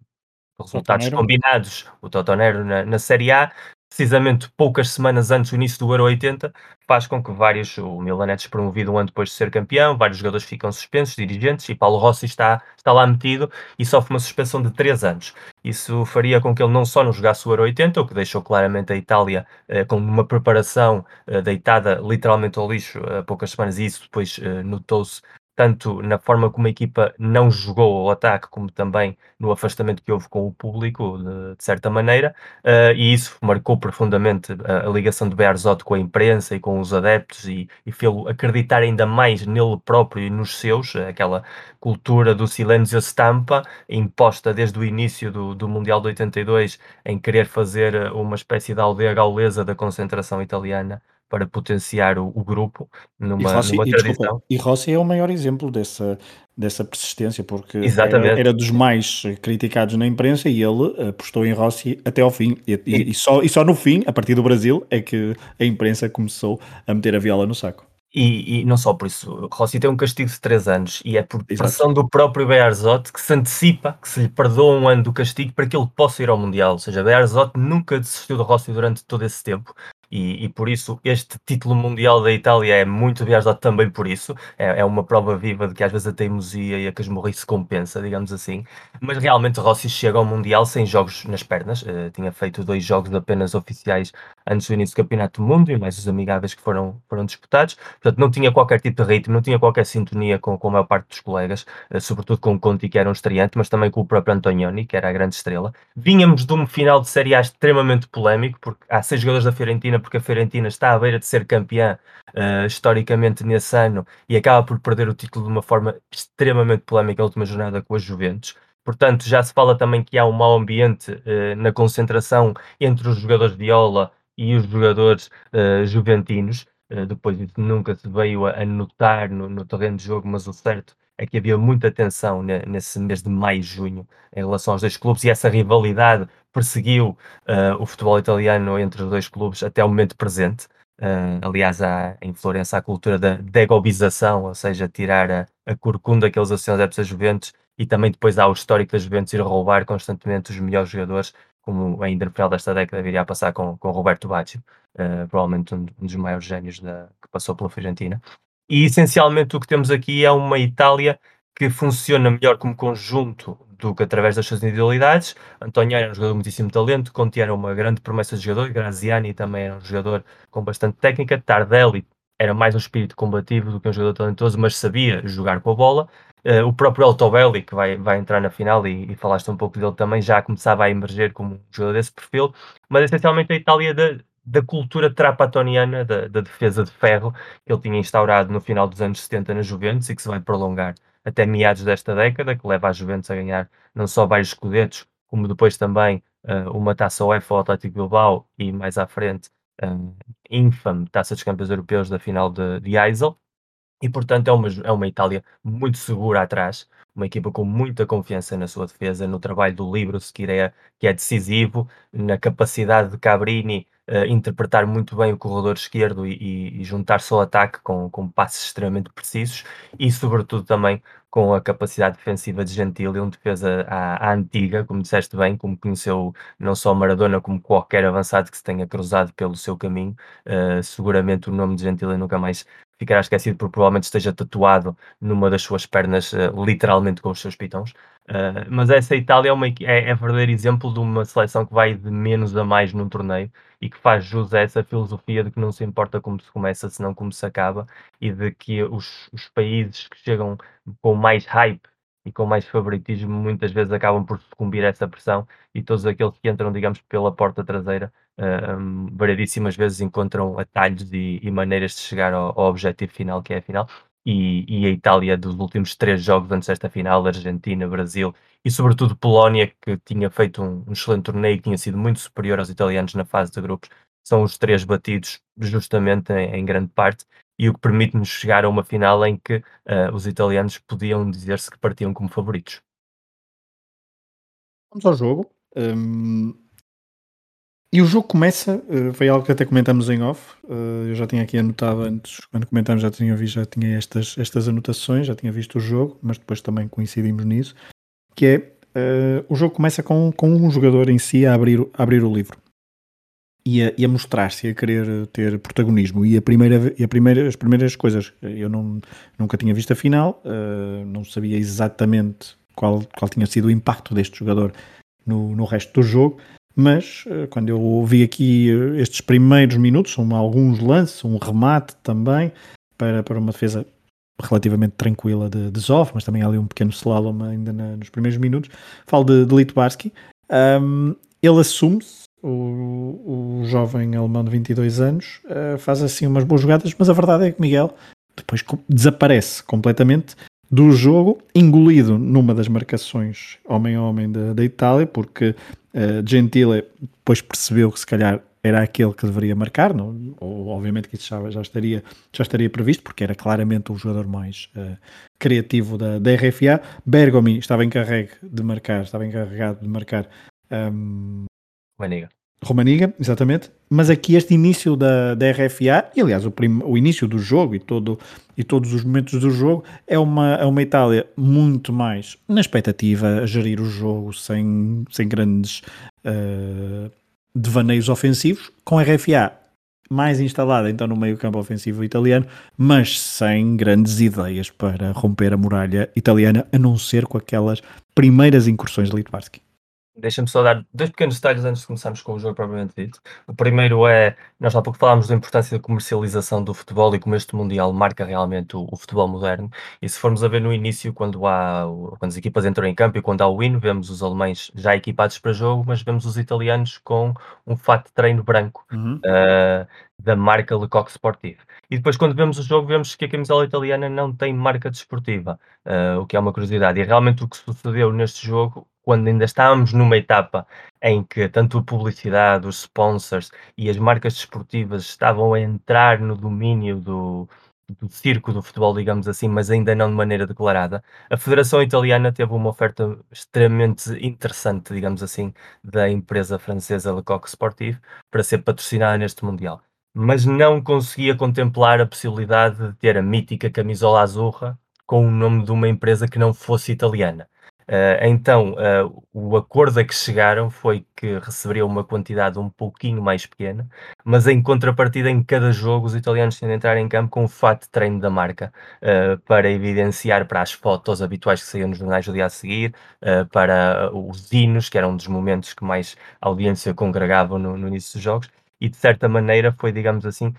resultados Totonero. combinados, o Totonero na, na Série A, precisamente poucas semanas antes do início do Euro 80, faz com que vários, o Milan é despromovido um ano depois de ser campeão, vários jogadores ficam suspensos, dirigentes, e Paulo Rossi está, está lá metido e sofre uma suspensão de 3 anos. Isso faria com que ele não só não jogasse o Euro 80, o que deixou claramente a Itália eh, com uma preparação eh, deitada literalmente ao lixo a poucas semanas, e isso depois eh, notou-se tanto na forma como a equipa não jogou ao ataque, como também no afastamento que houve com o público, de, de certa maneira, uh, e isso marcou profundamente a, a, ligação de Bearzot com a imprensa e com os adeptos e, e fê-lo acreditar ainda mais nele próprio e nos seus, aquela cultura do silêncio stampa, imposta desde o início do, do Mundial de 82, em querer fazer uma espécie de aldeia gaulesa da concentração italiana para potenciar o, o grupo numa, e Rossi, numa e, tradição. Desculpa, e Rossi é o maior exemplo dessa, dessa persistência, porque era, era, dos mais criticados na imprensa e ele apostou em Rossi até ao fim. E, e, e, só, e só no fim, a partir do Brasil, é que a imprensa começou a meter a viola no saco. E, e, não só por isso, Rossi tem um castigo de 3 anos e é por Exato. pressão do próprio Bearzot que se antecipa, que se lhe perdoa um ano do castigo para que ele possa ir ao Mundial. Ou seja, Bearzot nunca desistiu de Rossi durante todo esse tempo e, e, por isso este título mundial da Itália é muito viajado também por isso. É, é, uma prova viva de que às vezes a teimosia e a casmurrice se compensa, digamos assim. Mas realmente Rossi chega ao Mundial sem jogos nas pernas. Uh, tinha feito dois jogos apenas oficiais antes do início do Campeonato do Mundo e mais os amigáveis que foram, foram disputados. Portanto, não tinha qualquer tipo de ritmo, não tinha qualquer sintonia com, com a maior parte dos colegas, uh, sobretudo com o Conti, que era um estreante, mas também com o próprio Antonioni, que era a grande estrela. Vínhamos de um final de Série A extremamente polémico, porque há seis jogadores da Fiorentina porque a Fiorentina está à beira de ser campeã uh, historicamente nesse ano e acaba por perder o título de uma forma extremamente polémica na última jornada com a Juventus. Portanto, já se fala também que há um mau ambiente uh, na concentração entre os jogadores de Ola e os jogadores uh, juventinos. Depois nunca se veio a notar no, no, terreno de jogo, mas o certo é que havia muita tensão nesse mês de maio e junho em relação aos dois clubes e essa rivalidade perseguiu uh, o futebol italiano entre os dois clubes até o momento presente. Uh, aliás, há em Florença a cultura da degobização, ou seja, tirar a, a corcunda que eles associam adeptos Juventus, e também depois há o histórico da Juventus ir roubar constantemente os melhores jogadores, como ainda no final desta década viria a passar com, com Roberto Baggio, uh, provavelmente um, um, dos maiores gênios da, que passou pela Fiorentina. E essencialmente o que temos aqui é uma Itália que funciona melhor como conjunto do que através das suas individualidades. Antonio era um jogador de muitíssimo talento, Conti era uma grande promessa de jogador, Graziani também era um jogador com bastante técnica, Tardelli era mais um espírito combativo do que um jogador talentoso, mas sabia jogar com a bola. Uh, o próprio Altobelli, que vai, vai entrar na final, e, e, falaste um pouco dele também, já começava a emerger como um jogador desse perfil, mas essencialmente a Itália da, da cultura trapatoniana, da, da defesa de ferro, que ele tinha instaurado no final dos anos 70 na Juventus e que se vai prolongar até meados desta década, que leva a Juventus a ganhar não só vários escudetos, como depois também uh, uma taça UEFA ao Atlético Bilbao e mais à frente uh, infame taça dos campeões europeus da final de, de Eisel. E portanto é uma, é uma Itália muito segura atrás, uma equipa com muita confiança na sua defesa, no trabalho do Libro Skirea, que é decisivo, na capacidade de Cabrini uh, interpretar muito bem o corredor esquerdo e, e juntar-se ao ataque com, com passes extremamente precisos e, sobretudo, também com a capacidade defensiva de Gentili, um defesa à, à, antiga, como disseste bem, como conheceu não só Maradona, como qualquer avançado que se tenha cruzado pelo seu caminho. Uh, seguramente o nome de Gentili nunca mais ficará esquecido, porque provavelmente esteja tatuado numa das suas pernas, uh, literalmente com os seus pitões. Uh, mas essa Itália é, uma, é, é verdadeiro exemplo de uma seleção que vai de menos a mais num torneio e que faz jus a essa filosofia de que não se importa como se começa, senão como se acaba, e de que os, os países que chegam com mais hype e com mais favoritismo muitas vezes acabam por sucumbir a essa pressão e todos aqueles que entram, digamos, pela porta traseira, uh, um, variedíssimas vezes encontram atalhos e, e maneiras de chegar ao, ao objetivo final, que é a final e, e, a Itália dos últimos três jogos antes desta final, Argentina, Brasil e sobretudo Polónia, que tinha feito um, um excelente torneio e tinha sido muito superior aos italianos na fase de grupos, são os três batidos justamente em, em grande parte e o que permite-nos chegar a uma final em que uh, os italianos podiam dizer-se que partiam como favoritos. Vamos ao jogo. Um, e o jogo começa, uh, foi algo que até comentamos em off. Uh, eu já tinha aqui anotado antes, quando comentámos, já tinha visto, já tinha estas, estas anotações, já tinha visto o jogo, mas depois também coincidimos nisso. Que é uh, o jogo começa com, com um jogador em si a abrir, a abrir o livro e a, a mostrar-se, a querer ter protagonismo. E, a primeira, e a primeira, as primeiras coisas, eu não, nunca tinha visto a final, não sabia exatamente qual, qual tinha sido o impacto deste jogador no, no resto do jogo mas eh, quando eu ouvi aqui eh, estes primeiros minutos, são alguns lances, um remate também, para, para uma defesa relativamente tranquila de, de Zoff, mas também ali um pequeno slalom ainda na, nos primeiros minutos. Falo de, de. Um, ele assume-se, o, o jovem alemão de 22 anos, uh, faz assim umas boas jogadas, mas a verdade é que Miguel depois desaparece completamente do jogo, engolido numa das marcações homem a homem da, da Itália, porque Uh, Gentile depois percebeu que se calhar era aquele que deveria marcar, não, ou, obviamente que isso já, já, estaria, já estaria previsto, porque era claramente o jogador mais uh, criativo da, da RFA. Bergomi estava encarregue de marcar, estava encarregado de marcar um, Vaniga. Romaniga, exatamente. Mas aqui este início da, da RFA, e aliás o, prim, o início do jogo e, todo, e todos os momentos do jogo, é uma, é uma Itália muito mais na expectativa, a gerir o jogo sem, sem grandes uh, devaneios ofensivos, com a RFA mais instalada então no meio campo ofensivo italiano, mas sem grandes ideias para romper a muralha italiana, a não ser com aquelas primeiras incursões de Litvarsky. Deixa-me só dar dois pequenos detalhes antes de começarmos com o jogo propriamente dito. O primeiro é, nós há pouco falámos da importância da comercialização do futebol e como este Mundial marca realmente o, o, futebol moderno. E se formos a ver no início, quando, há, quando as equipas entram em campo e quando há o win, vemos os alemães já equipados para jogo, mas vemos os italianos com um fato de treino branco uhum. uh, da marca Lecoq Sportive. E depois, quando vemos o jogo, vemos que a camisola italiana não tem marca desportiva, uh, o que é uma curiosidade. E realmente o que sucedeu neste jogo quando ainda estávamos numa etapa em que tanto a publicidade, os sponsors e as marcas desportivas estavam a entrar no domínio do, do circo do futebol, digamos assim, mas ainda não de maneira declarada, a Federação Italiana teve uma oferta extremamente interessante, digamos assim, da empresa francesa Lecoq Sportif para ser patrocinada neste Mundial. Mas não conseguia contemplar a possibilidade de ter a mítica camisola azurra com o nome de uma empresa que não fosse italiana. Uh, então, uh, o acordo a que chegaram foi que receberia uma quantidade um pouquinho mais pequena, mas em contrapartida, em cada jogo, os italianos tinham de entrar em campo com o fato de treino da marca uh, para evidenciar para as fotos habituais que saíam nos jornais do dia a seguir, para os hinos, que eram um dos momentos que mais audiência congregavam no, no início dos jogos, e de certa maneira foi, digamos assim,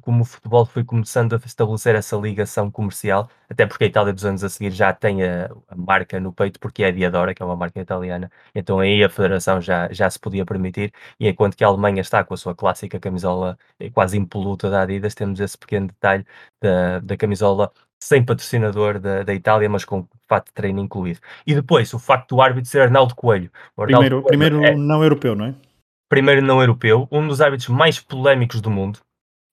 como o futebol foi começando a estabelecer essa ligação comercial, até porque a Itália dos anos a seguir já tem a, a marca no peito, porque é a Diadora, que é uma marca italiana, então aí a federação já, já se podia permitir, e enquanto que a Alemanha está com a sua clássica camisola eh, quase impoluta da Adidas, temos esse pequeno detalhe da, da camisola sem patrocinador da, da Itália, mas com fato de treino incluído. E depois, o facto do árbitro ser Arnaldo Coelho. Arnaldo primeiro, Coelho primeiro é, não europeu, não é? Primeiro não europeu, um dos árbitros mais polémicos do mundo,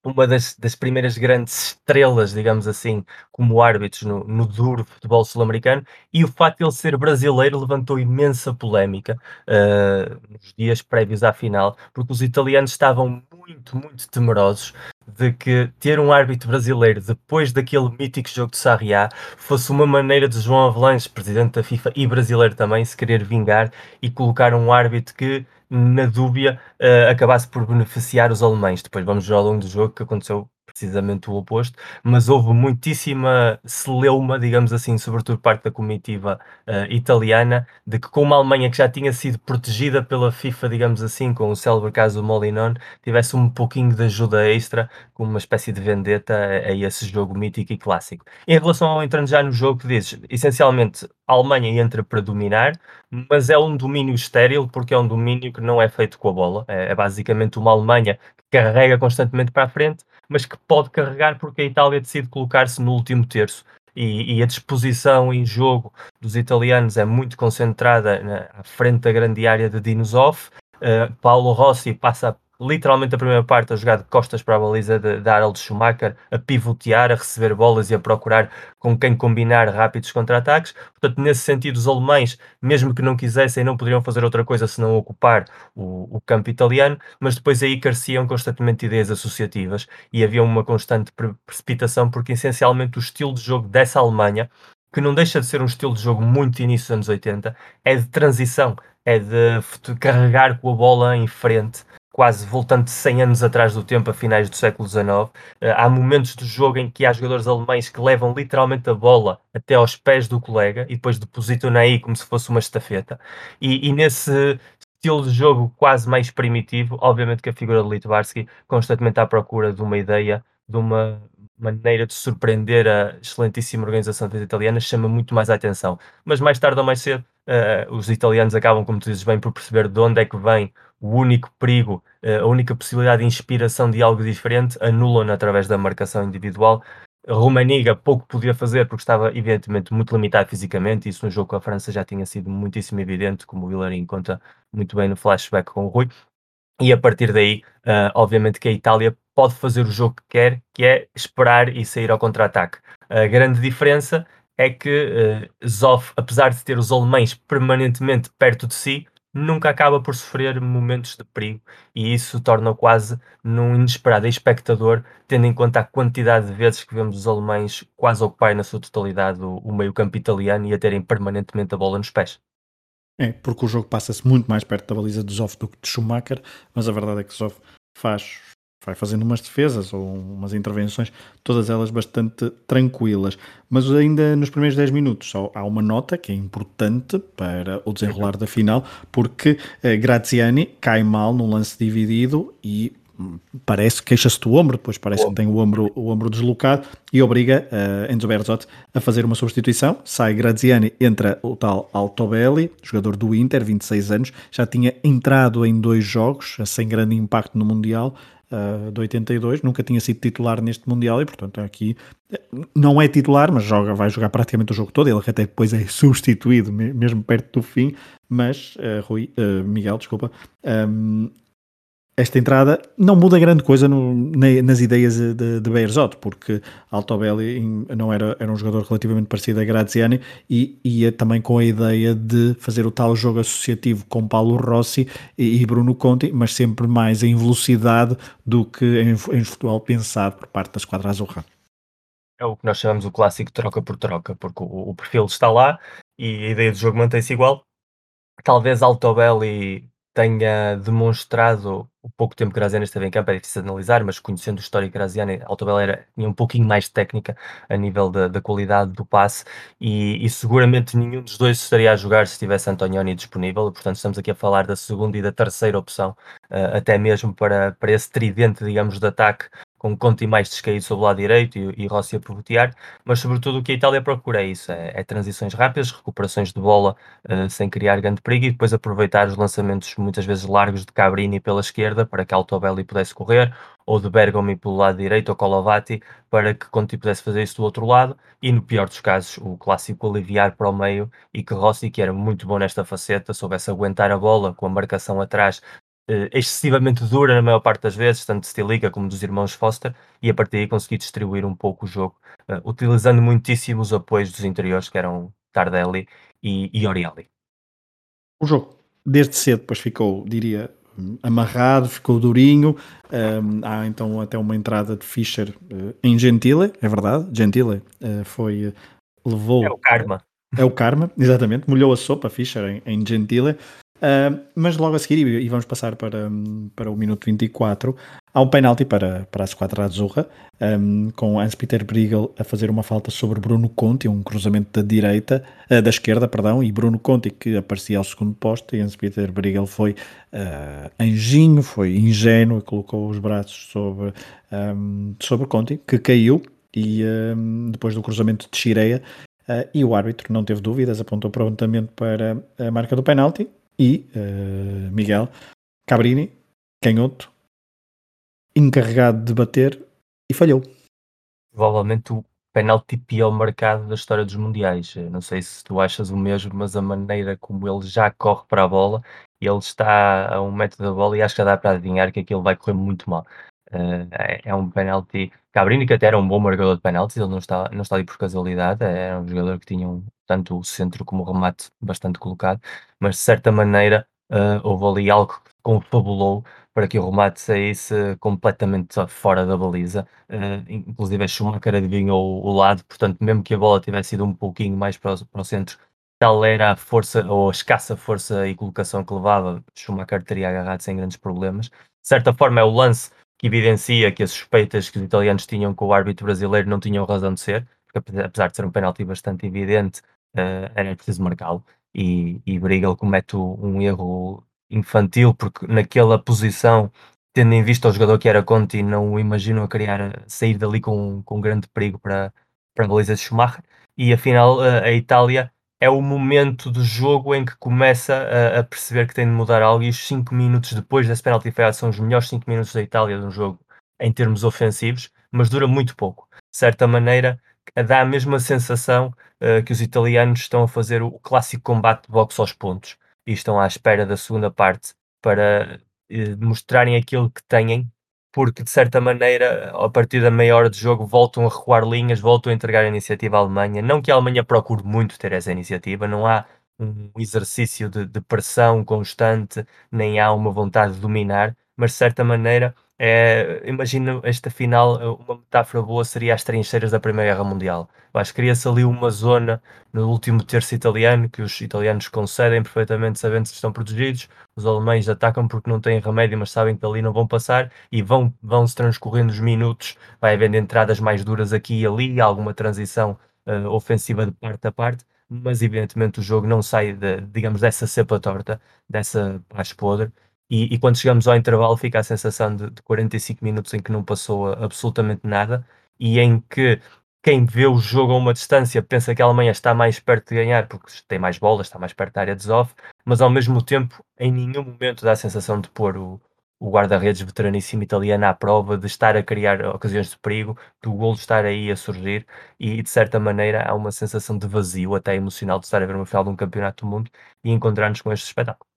uma das, das primeiras grandes estrelas, digamos assim, como árbitros no, no duro futebol sul-americano, e o facto de ele ser brasileiro levantou imensa polémica uh, nos dias prévios à final, porque os italianos estavam muito, muito temerosos de que ter um árbitro brasileiro depois daquele mítico jogo de Sarriá fosse uma maneira de João Avelange, presidente da FIFA e brasileiro também, se querer vingar e colocar um árbitro que na dúbia, uh, acabasse por beneficiar os alemães. Depois vamos ver ao longo do jogo que aconteceu precisamente o oposto, mas houve muitíssima celeuma, digamos assim, sobretudo parte da comitiva uh, italiana, de que como a Alemanha que já tinha sido protegida pela FIFA, digamos assim, com o célebre caso do tivesse um pouquinho de ajuda extra, com uma espécie de vendetta a, a esse jogo mítico e clássico. Em relação ao entrando já no jogo, que dizes, essencialmente a Alemanha entra para dominar, mas é um domínio estéril, porque é um domínio que não é feito com a bola, é, é basicamente uma Alemanha que carrega constantemente para a frente, mas que pode carregar porque a Itália decide colocar-se no último terço. E, e, a disposição em jogo dos italianos é muito concentrada na, frente da grande área de Dinosov. Uh, Paulo Rossi passa literalmente a primeira parte a jogar de costas para a baliza de, de Harald Schumacher, a pivotear, a receber bolas e a procurar com quem combinar rápidos contra-ataques. Portanto, nesse sentido, os alemães, mesmo que não quisessem, não poderiam fazer outra coisa senão ocupar o, o campo italiano, mas depois aí careciam constantemente de ideias associativas e havia uma constante pre precipitação, porque essencialmente o estilo de jogo dessa Alemanha que não deixa de ser um estilo de jogo muito início dos anos 80, é de transição, é de carregar com a bola em frente, quase voltando 100 anos atrás do tempo, a finais do século XIX. Eh, há momentos do jogo em que há jogadores alemães que levam literalmente a bola até aos pés do colega e depois depositam-na aí como se fosse uma estafeta. E, e, nesse estilo de jogo quase mais primitivo, obviamente que a figura de Litvarsky constantemente à procura de uma ideia, de uma maneira de surpreender a excelentíssima organização italiana chama muito mais a atenção. Mas mais tarde ou mais cedo, uh, os italianos acabam, como tu dizes bem, por perceber de onde é que vem o único perigo, uh, a única possibilidade de inspiração de algo diferente, anulam através da marcação individual. Romaniga pouco podia fazer porque estava evidentemente muito limitado fisicamente, isso no jogo com a França já tinha sido muitíssimo evidente, como o Vilarinho conta muito bem no flashback com o Rui. E a partir daí, uh, obviamente que a Itália pode fazer o jogo que quer, que é esperar e sair ao contra-ataque. A grande diferença é que uh, Zoff, apesar de ter os alemães permanentemente perto de si, nunca acaba por sofrer momentos de perigo e isso torna quase num inesperado espectador, tendo em conta a quantidade de vezes que vemos os alemães quase ocuparem na sua totalidade o, o meio-campo italiano e a terem permanentemente a bola nos pés. É, porque o jogo passa-se muito mais perto da baliza de Zoff do que de Schumacher, mas a verdade é que Zoff faz vai fazendo umas defesas ou umas intervenções, todas elas bastante tranquilas. Mas ainda nos primeiros 10 minutos há uma nota que é importante para o desenrolar da final, porque eh, Graziani cai mal num lance dividido e hum, parece queixa-se do ombro, depois parece que tem o ombro, o ombro deslocado e obriga uh, Enzo Berzot a fazer uma substituição. Sai Graziani, entra o tal Altobelli, jogador do Inter, 26 anos, já tinha entrado em dois jogos, sem grande impacto no Mundial, uh, de 82, nunca tinha sido titular neste Mundial e, portanto, aqui não é titular, mas joga, vai jogar praticamente o jogo todo. Ele até depois é substituído, mesmo perto do fim. Mas, uh, Rui, uh, Miguel, desculpa, um, esta entrada não muda grande coisa no, nas ideias de, de Beerzot, porque Altobelli não era, era um jogador relativamente parecido a Graziani e ia também com a ideia de fazer o tal jogo associativo com Paulo Rossi e, e Bruno Conti, mas sempre mais em velocidade do que em, em futebol pensado por parte da esquadra azulra. É o que nós chamamos o clássico troca por troca, porque o, o perfil está lá e a ideia do jogo mantém-se igual. Talvez Altobelli tenha demonstrado o pouco tempo que Graziani esteve em campo, é difícil de analisar, mas conhecendo o histórico de Graziani, Altobello era, tinha um pouquinho mais técnica a nível da, da qualidade do passe e, e, seguramente nenhum dos dois estaria a jogar se tivesse Antonioni disponível, portanto estamos aqui a falar da segunda e da terceira opção, uh, até mesmo para, para esse tridente, digamos, de ataque com Conti mais descaído sobre o lado direito e, e Rossi a pivotear, mas sobretudo o que a Itália procura é isso, é, é transições rápidas, recuperações de bola uh, sem criar grande perigo e depois aproveitar os lançamentos muitas vezes largos de Cabrini pela esquerda para que Altobelli pudesse correr, ou de Bergomi pelo lado direito, ou Colovati, para que Conti pudesse fazer isso do outro lado, e no pior dos casos, o clássico aliviar para o meio, e que Rossi, que era muito bom nesta faceta, soubesse aguentar a bola com a marcação atrás, uh, excessivamente dura na maior parte das vezes, tanto de Stilica como dos irmãos Foster, e a partir daí consegui distribuir um pouco o jogo, uh, utilizando muitíssimo os apoios dos interiores, que eram Tardelli e, e Oriali. O jogo, desde cedo, depois ficou, diria, amarrado, ficou durinho. Um, há então até uma entrada de Fischer uh, em Gentile, é verdade. Gentile uh, foi. levou. É o karma. É o karma, exatamente. Molhou a sopa Fischer em, em Gentile. Uh, mas logo a seguir, e vamos passar para, para o minuto 24, há um penalti para, para a Squadra Azurra, um, com Hans-Peter Briegel a fazer uma falta sobre Bruno Conti, um cruzamento da direita, uh, da esquerda, perdão, e Bruno Conti que aparecia ao segundo posto, e Hans-Peter Briegel foi uh, anjinho, foi ingênuo, colocou os braços sobre, um, sobre Conti, que caiu, e depois do cruzamento de Chireia, Uh, e o árbitro não teve dúvidas, apontou prontamente para a marca do penalti e uh, Miguel Cabrini, canhoto, encarregado de bater e falhou. Provavelmente o penalti pior marcado da história dos mundiais. Não sei se tu achas o mesmo, mas a maneira como ele já corre para a bola, ele está a um metro da bola e acho que dá para adivinhar que aquilo vai correr muito mal. Uh, é, um penalti. Cabrini, que até era um bom marcador de penaltis, ele não está, não está ali por casualidade, é um jogador que tinha um, tanto o centro como o remate bastante colocado, mas de certa maneira uh, houve ali algo que confabulou para que o remate saísse completamente fora da baliza. Uh, inclusive a Schumacher adivinhou o, lado, portanto, mesmo que a bola tivesse ido um pouquinho mais para o, para o centro, tal era a força ou a escassa força e colocação que levava, Schumacher teria agarrado sem grandes problemas. De certa forma, é o lance que evidencia que as suspeitas que os italianos tinham com o árbitro brasileiro não tinham razão de ser, porque apesar de ser um penalti bastante evidente, uh, era preciso marcá-lo. E, e Briegel comete um erro infantil, porque naquela posição, tendo em vista o jogador que era Conti, não o imagino a criar, sair dali com, com grande perigo para, para a baliza de Schumacher. E afinal, a, a Itália é o momento do jogo em que começa a, a, perceber que tem de mudar algo. E os 5 minutos depois desse penalti falhado são os melhores 5 minutos da Itália de um jogo em termos ofensivos, mas dura muito pouco. De certa maneira, dá a mesma sensação uh, que os italianos estão a fazer o clássico combate de boxe aos pontos e estão à espera da segunda parte para uh, mostrarem aquilo que têm, porque de certa maneira, a partir da meia hora de jogo, voltam a recuar linhas, voltam a entregar a iniciativa à Alemanha. Não que a Alemanha procure muito ter essa iniciativa, não há um exercício de, de pressão constante, nem há uma vontade de dominar, mas de certa maneira é, imagino esta final, eh, uma metáfora boa seria as trincheiras da Primeira Guerra Mundial. Que cria-se ali uma zona no último terço italiano que os italianos concedem perfeitamente sabendo que estão protegidos, os alemães atacam porque não têm remédio, mas sabem que ali não vão passar e vão, vão se transcorrendo os minutos, vai havendo entradas mais duras aqui e ali, alguma transição uh, ofensiva de parte a parte, mas evidentemente o jogo não sai, de, digamos, dessa cepa torta, dessa paz podre, e, e, quando chegamos ao intervalo fica a sensação de, de 45 minutos em que não passou absolutamente nada e em que quem vê o jogo a uma distância pensa que a Alemanha está mais perto de ganhar porque tem mais bolas, está mais perto da área de Zoff, mas ao mesmo tempo em nenhum momento dá a sensação de pôr o, o guarda-redes veteraníssimo italiano à prova, de estar a criar ocasiões de perigo, do golo estar aí a surgir e de certa maneira há uma sensação de vazio, até emocional, de estar a ver uma final de um campeonato do mundo e encontrar-nos com este espetáculo.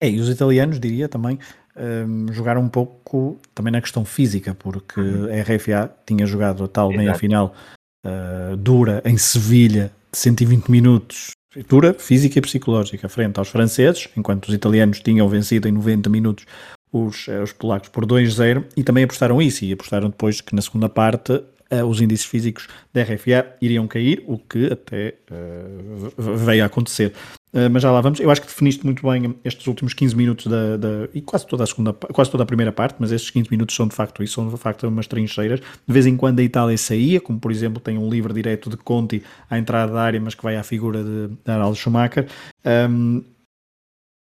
É, e os italianos, diria também, um, jogaram um pouco também na questão física, porque uhum. a RFA tinha jogado a tal meia-final uh, dura em Sevilha de 120 minutos, dura física e psicológica, frente aos franceses, enquanto os italianos tinham vencido em 90 minutos os, uh, os polacos por 2-0 e também apostaram isso e apostaram depois que na segunda parte uh, os índices físicos da RFA iriam cair, o que até uh, veio a acontecer. Uh, mas já lá vamos. Eu acho que definiste muito bem estes últimos 15 minutos da, da, e quase toda a segunda, quase toda a primeira parte, mas estes 15 minutos são de facto isso, são de facto umas trincheiras. De vez em quando a Itália saía, como por exemplo tem um livre direto de Conti à entrada da área, mas que vai à figura de, de Harald Schumacher. Um,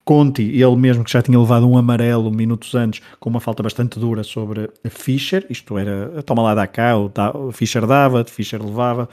Conti, ele mesmo que já tinha levado um amarelo minutos antes, com uma falta bastante dura sobre Fischer, isto era toma lá da cá, o Fischer dava, Fischer levava,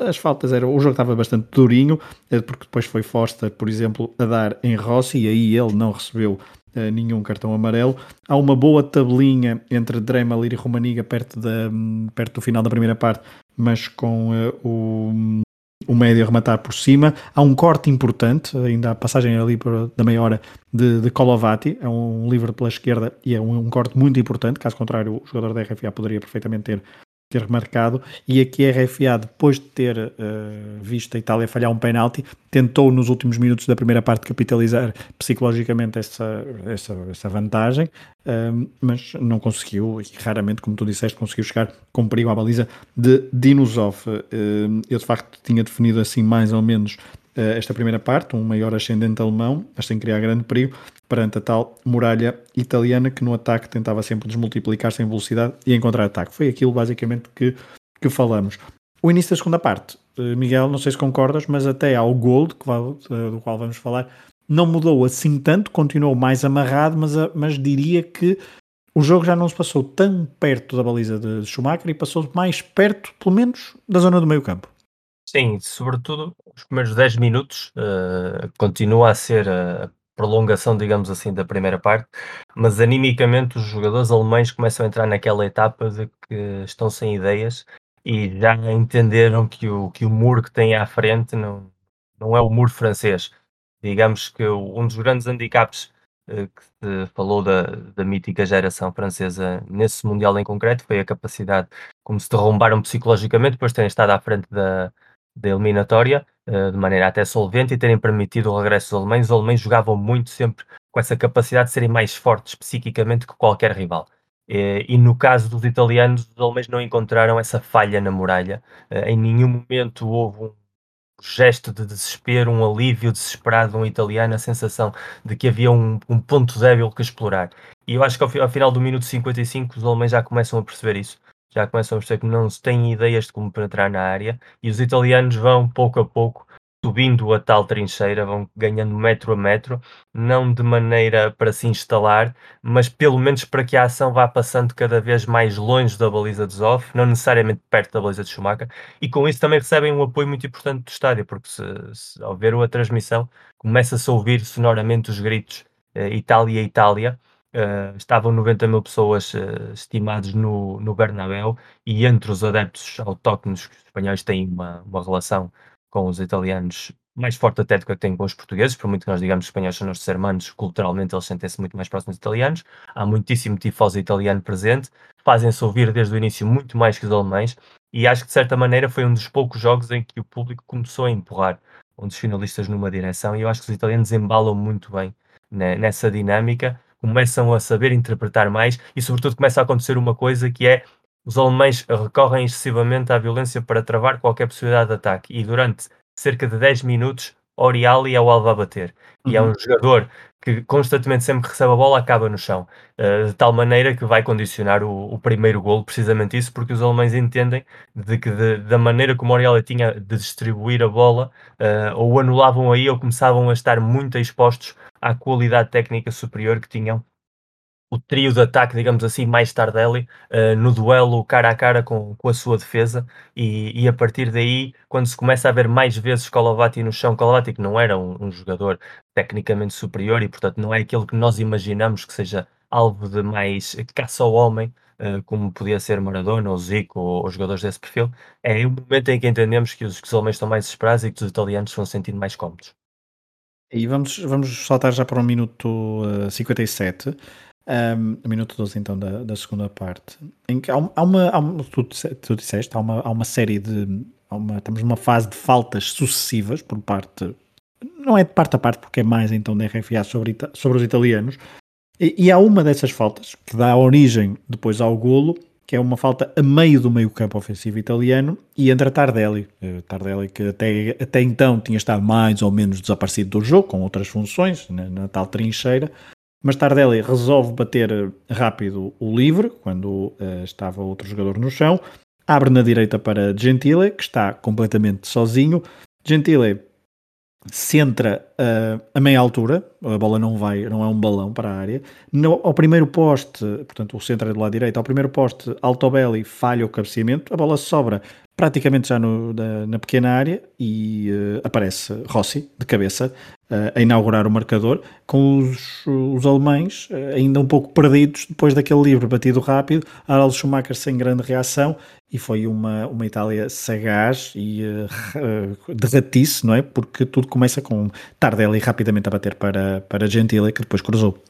as faltas eram. O jogo estava bastante durinho, eh, porque depois foi Foster, por exemplo, a dar em Rossi e aí ele não recebeu uh, nenhum cartão amarelo. Há uma boa tabelinha entre Dremel e Romaniga perto, da, perto do final da primeira parte, mas com uh, o, o médio a rematar por cima. Há um corte importante, ainda a passagem ali por, da meia hora de, de Colovati, é um livre pela esquerda e é um, um, corte muito importante, caso contrário o jogador da RFA poderia perfeitamente ter ter remarcado, e aqui a RFA, depois de ter uh, visto a Itália falhar um penalti, tentou nos últimos minutos da primeira parte capitalizar psicologicamente essa, essa, essa vantagem, uh, mas não conseguiu, e raramente, como tu disseste, conseguiu chegar com perigo à baliza de Dinosov. Uh, eu de facto tinha definido assim mais ou menos esta primeira parte, um maior ascendente alemão, mas sem criar grande perigo, perante a tal muralha italiana que no ataque tentava sempre desmultiplicar-se em velocidade e encontrar ataque. Foi aquilo basicamente que, que falamos. O início da segunda parte, eh, Miguel, não sei se concordas, mas até ao gol eh, do qual vamos falar, não mudou assim tanto, continuou mais amarrado, mas, mas diria que o jogo já não se passou tão perto da baliza de Schumacher e passou mais perto, pelo menos, da zona do meio campo. Sim, sobretudo os primeiros 10 minutos, uh, continua a ser a prolongação, digamos assim, da primeira parte, mas animicamente os jogadores alemães começam a entrar naquela etapa de que estão sem ideias e já entenderam que o, que o muro que têm à frente não, não é o muro francês. Digamos que um dos grandes handicaps uh, que se falou da, da mítica geração francesa nesse Mundial em concreto foi a capacidade, como se derrumbaram psicologicamente depois de terem estado à frente da, da eliminatória, uh, de maneira até solvente, e terem permitido o regresso dos alemães. Os alemães jogavam muito sempre com essa capacidade de serem mais fortes psiquicamente que qualquer rival. E, e no caso dos italianos, os alemães não encontraram essa falha na muralha. Uh, em nenhum momento houve um gesto de desespero, um alívio desesperado de um italiano, a sensação de que havia um, um ponto débil que explorar. E eu acho que ao, ao, final do minuto 55 os alemães já começam a perceber isso já começam a perceber que não se têm ideias de como penetrar na área e os italianos vão pouco a pouco subindo a tal trincheira, vão ganhando metro a metro, não de maneira para se instalar, mas pelo menos para que a ação vá passando cada vez mais longe da baliza de Zoff, não necessariamente perto da baliza de Schumacher, e com isso também recebem um apoio muito importante do estádio, porque se, se ao ver a transmissão começa-se a ouvir sonoramente os gritos uh, Itália, Itália, Uh, estavam 90 mil pessoas uh, estimados no, no Bernabéu e entre os adeptos autóctonos, os espanhóis têm uma, uma relação com os italianos mais forte até do que têm com os portugueses, por muito que nós digamos que os espanhóis são nossos irmãos, culturalmente eles sentem-se muito mais próximos dos italianos, há muitíssimo tifoso italiano presente, fazem-se ouvir desde o início muito mais que os alemães, e acho que de certa maneira foi um dos poucos jogos em que o público começou a empurrar um dos finalistas numa direção, e eu acho que os italianos embalam muito bem nessa dinâmica, começam a saber interpretar mais e, sobretudo, começa a acontecer uma coisa que é os alemães recorrem excessivamente à violência para travar qualquer possibilidade de ataque e durante cerca de 10 minutos Oriali é o alvo a bater uhum. e é um uhum. jogador que constantemente sempre que recebe a bola acaba no chão, uh, de tal maneira que vai condicionar o, o, primeiro golo, precisamente isso, porque os alemães entendem de que de, da maneira como Oriali tinha de distribuir a bola, uh, ou anulavam aí ou começavam a estar muito expostos à qualidade técnica superior que tinham o trio de ataque, digamos assim, mais Tardelli, uh, no duelo cara a cara com, com a sua defesa, e, e, a partir daí, quando se começa a ver mais vezes Colavati no chão, Colavati que não era um, um, jogador tecnicamente superior e, portanto, não é aquele que nós imaginamos que seja alvo de mais caça ao homem, uh, como podia ser Maradona ou Zico ou, ou, jogadores desse perfil, é o momento em que entendemos que os, que os alemães estão mais desesperados e que os italianos estão sentindo mais cómodos. E vamos, vamos saltar já para o minuto uh, 57. Um, minuto 12 então da, da segunda parte, em que há, há uma, há uma tu, disseste, há uma, há uma série de, uma, estamos numa fase de faltas sucessivas por parte, não é de parte a parte porque é mais então da RFA sobre, sobre os italianos, e, e, há uma dessas faltas que dá origem depois ao golo, que é uma falta a meio do meio campo ofensivo italiano e entra Tardelli, eh, Tardelli que até, até então tinha estado mais ou menos desaparecido do jogo, com outras funções, na, na tal trincheira, mas Tardelli resolve bater eh, rápido o livre, quando uh, estava outro jogador no chão. Abre na direita para Gentile, que está completamente sozinho. Gentile centra uh, a meia altura, a bola não vai, não é um balão para a área. No, ao primeiro poste, portanto, o centro é do lado direito, ao primeiro poste, Altobelli falha o cabeceamento, a bola sobra praticamente já no, da, na pequena área e uh, aparece Rossi de cabeça uh, a inaugurar o marcador com os, os alemães uh, ainda um pouco perdidos depois daquele livre batido rápido, Harald Schumacher sem grande reação e foi uma, uma Itália sagaz e uh, de ratice, não é? Porque tudo começa com Tardelli rapidamente a bater para, para Gentile que depois cruzou.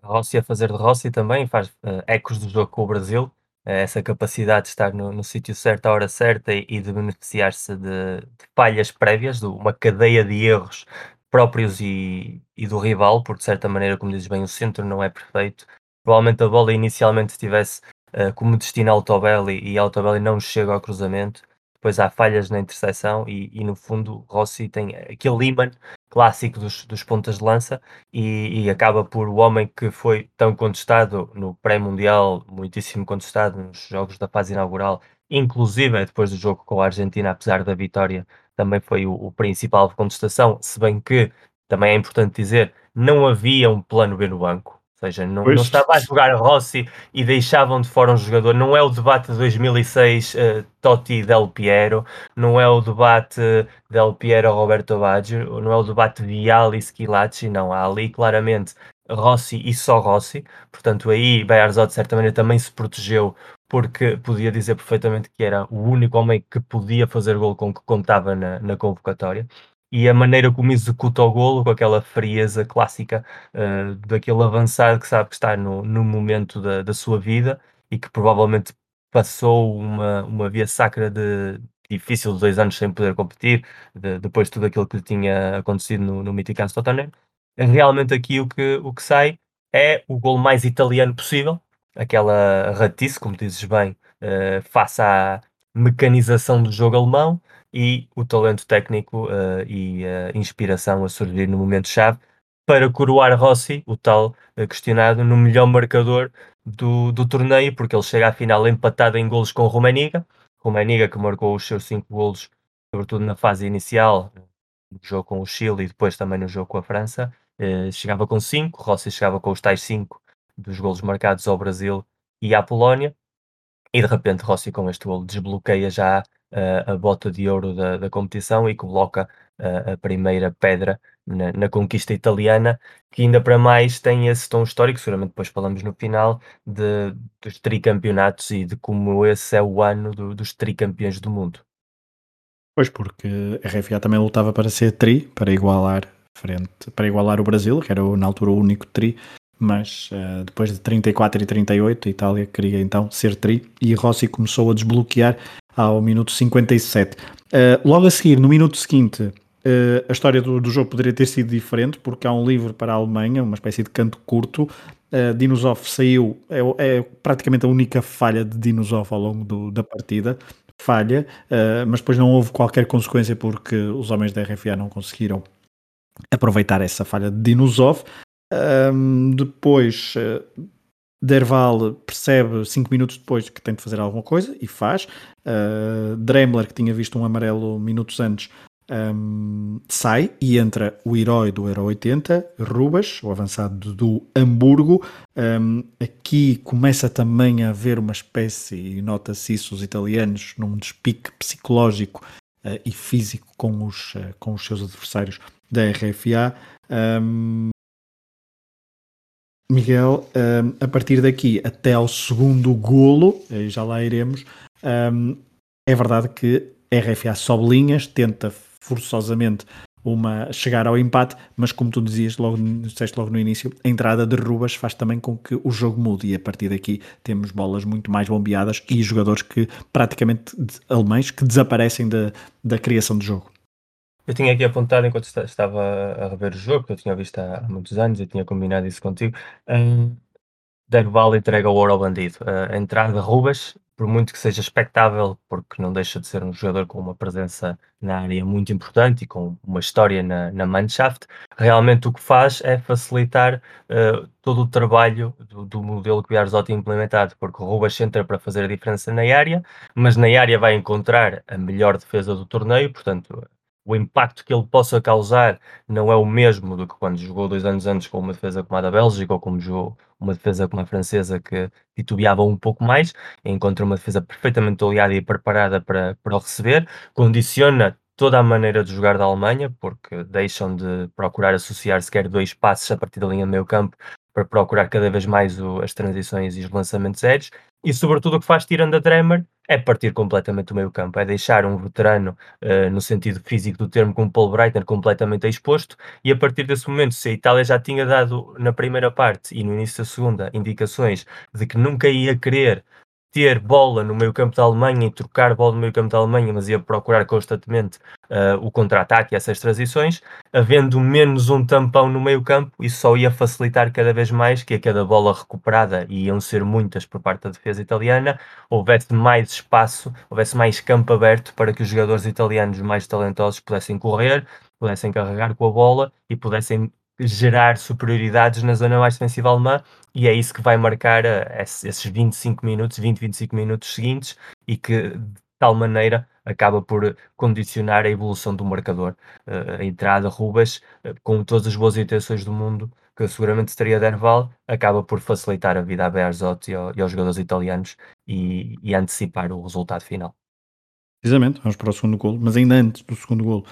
Rossi a fazer de Rossi também faz ecos do jogo com o Brasil essa capacidade de estar no, no sítio certo à hora certa e, e de beneficiar-se de, de, falhas prévias, de uma cadeia de erros próprios e, e, do rival, porque de certa maneira, como dizes bem, o centro não é perfeito. Provavelmente a bola inicialmente estivesse uh, como destino Altobelli e Altobelli não chega ao cruzamento. Depois há falhas na interseção e, e no fundo Rossi tem aquele imã clássico dos, dos pontas de lança e, e, acaba por o homem que foi tão contestado no pré-mundial, muitíssimo contestado nos jogos da fase inaugural, inclusive depois do jogo com a Argentina, apesar da vitória, também foi o, o principal de contestação, se bem que também é importante dizer, não havia um plano B no banco. Ou seja, não, não, estava a jogar Rossi e deixavam de fora um jogador. Não é o debate de 2006 uh, eh, Totti Del Piero, não é o debate Del Piero Roberto Baggio, não é o debate Viali Schilacci, não. Há ali claramente Rossi e só Rossi. Portanto, aí Bearzot de certa maneira também se protegeu porque podia dizer perfeitamente que era o único homem que podia fazer gol com que contava na, na convocatória e a maneira como executa o golo, com aquela frieza clássica uh, daquele avançado que sabe que está no, no momento da, da sua vida e que provavelmente passou uma, uma via sacra de difícil dois anos sem poder competir, de, depois de tudo aquilo que tinha acontecido no, no Mítico Tottenham. Realmente aqui o que, o que sai é o golo mais italiano possível, aquela ratice, como dizes bem, uh, face à mecanização do jogo alemão, e o talento técnico uh, e a inspiração a surgir no momento-chave para coroar Rossi, o tal uh, questionado, no melhor marcador do, do torneio, porque ele chega à final empatado em golos com Romaniga. Romaniga que marcou os seus cinco golos, sobretudo na fase inicial, no jogo com o Chile e depois também no jogo com a França. Uh, chegava com cinco, Rossi chegava com os tais cinco dos golos marcados ao Brasil e à Polónia. E de repente Rossi com este golo desbloqueia já a bota de ouro da, da competição e coloca a primeira pedra na, na, conquista italiana, que ainda para mais tem esse tom histórico, seguramente depois falamos no final, de, dos tricampeonatos e de como esse é o ano do, dos tricampeões do mundo. Pois, porque a RFA também lutava para ser tri, para igualar frente, para igualar o Brasil, que era na altura o único tri, mas uh, depois de 34 e 38 a Itália queria então ser tri e Rossi começou a desbloquear ao minuto 57. Uh, logo a seguir, no minuto seguinte, Uh, a história do, do, jogo poderia ter sido diferente, porque há um livro para a Alemanha, uma espécie de canto curto. Uh, Dinosov saiu, é, é, praticamente a única falha de Dinosov ao longo do, da partida. Falha, uh, mas depois não houve qualquer consequência porque os homens da RFA não conseguiram aproveitar essa falha de Dinosov. Um, depois, uh, Derval percebe 5 minutos depois que tem de fazer alguma coisa e faz. Uh, Dremler, que tinha visto um amarelo minutos antes, um, sai e entra o herói do Euro 80, Rubas, o avançado do Hamburgo. Um, aqui começa também a haver uma espécie, e nota-se isso os italianos, num despique psicológico uh, e físico com os, uh, com os seus adversários da RFA. Um, Miguel, um, a partir daqui até ao segundo golo, já lá iremos, um, é verdade que RFA sobe linhas, tenta forçosamente uma, chegar ao empate, mas como tu dizias logo, disseste logo no início, a entrada de Rubas faz também com que o jogo mude e a partir daqui temos bolas muito mais bombeadas e jogadores que praticamente alemães que desaparecem da, da criação de jogo. Eu tinha aqui apontado enquanto estava a rever o jogo, que eu tinha visto há muitos anos e tinha combinado isso contigo. Um, Derval entrega o ouro ao bandido. A entrada de Rubas, por muito que seja expectável, porque não deixa de ser um jogador com uma presença na área muito importante e com uma história na, na Mannschaft, realmente o que faz é facilitar uh, todo o trabalho do, do modelo que o Biarzot tem implementado, porque o Rubas entra para fazer a diferença na área, mas na área vai encontrar a melhor defesa do torneio, portanto o impacto que ele possa causar não é o mesmo do que quando jogou dois anos antes com uma defesa como a da Bélgica ou como jogou uma defesa como a francesa que titubeava um pouco mais, encontra uma defesa perfeitamente oleada e preparada para, para o receber, condiciona toda a maneira de jogar da Alemanha, porque deixam de procurar associar sequer dois passos a partir da linha de meio campo para procurar cada vez mais o, as transições e os lançamentos aéreos, e sobretudo o que faz tirando a Dremer é partir completamente o meio campo, é deixar um veterano, uh, no sentido físico do termo, como Paul Breitner, completamente exposto, e a partir desse momento, se a Itália já tinha dado na primeira parte e no início da segunda indicações de que nunca ia querer ter bola no meio campo da Alemanha e trocar bola no meio campo da Alemanha, mas ia procurar constantemente uh, o contra-ataque e essas transições, havendo menos um tampão no meio campo, isso só ia facilitar cada vez mais que a cada bola recuperada, e iam ser muitas por parte da defesa italiana, houvesse mais espaço, houvesse mais campo aberto para que os jogadores italianos mais talentosos pudessem correr, pudessem carregar com a bola e pudessem gerar superioridades na zona mais defensiva alemã e é isso que vai marcar uh, esses 25 minutos, 20, 25 minutos seguintes e que de tal maneira acaba por condicionar a evolução do marcador. Uh, a entrada Rubas, uh, com todas as boas intenções do mundo, que seguramente estaria Derval, acaba por facilitar a vida a Bearzot e, ao, aos jogadores italianos e, e, antecipar o resultado final. Precisamente, vamos para o segundo gol, mas ainda antes do segundo gol,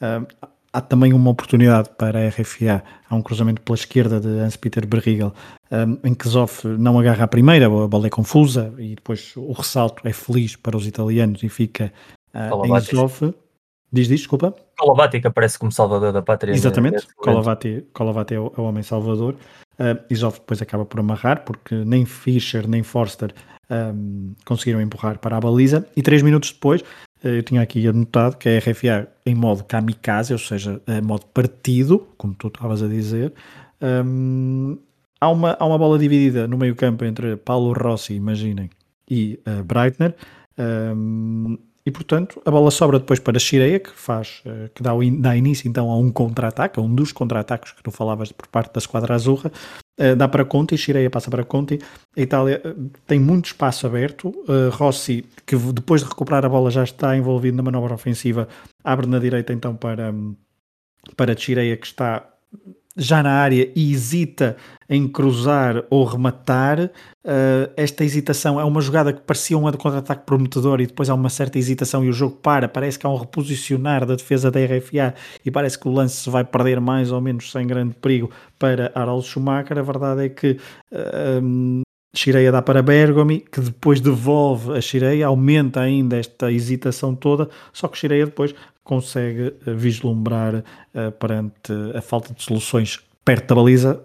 uh, há também uma oportunidade para a RFA. Há um cruzamento pela esquerda de Hans-Peter Berrigel, um, em que Zoff não agarra a primeira, a bola é confusa e depois o ressalto é feliz para os italianos e fica uh, em Zoff. Diz, diz, desculpa. Colavati que aparece como salvador da pátria. Exatamente, Colavati, Colavati é, o, é o homem salvador. Uh, e Zoff depois acaba por amarrar, porque nem Fischer nem Forster um, conseguiram empurrar para a baliza. E três minutos depois, eu tinha aqui anotado que a RFA em modo kamikaze, ou seja, em modo partido, como tu estavas a dizer, um, há, uma, há uma bola dividida no meio campo entre Paulo Rossi, imaginem, e uh, Breitner, um, e portanto a bola sobra depois para Shireia, que faz, que dá, dá início então a um contra-ataque, a um dos contra-ataques que tu falavas por parte da esquadra azurra, uh, dá para Conte, Shireia passa para Conte, a Itália uh, tem muito espaço aberto, Rossi, que depois de recuperar a bola já está envolvido na manobra ofensiva, abre na direita então para, para Shireia, que está já na área e hesita em cruzar ou rematar. Uh, esta hesitação é uma jogada que parecia um contra-ataque prometedor e depois há uma certa hesitação e o jogo para. Parece que há um reposicionar da defesa da RFA e parece que o lance se vai perder mais ou menos sem grande perigo para Harald Schumacher. A verdade é que uh, Shireia dá para Bergomi, que depois devolve a Shireia, aumenta ainda esta hesitação toda, só que Shireia depois consegue eh, vislumbrar uh, perante a falta de soluções perto da baliza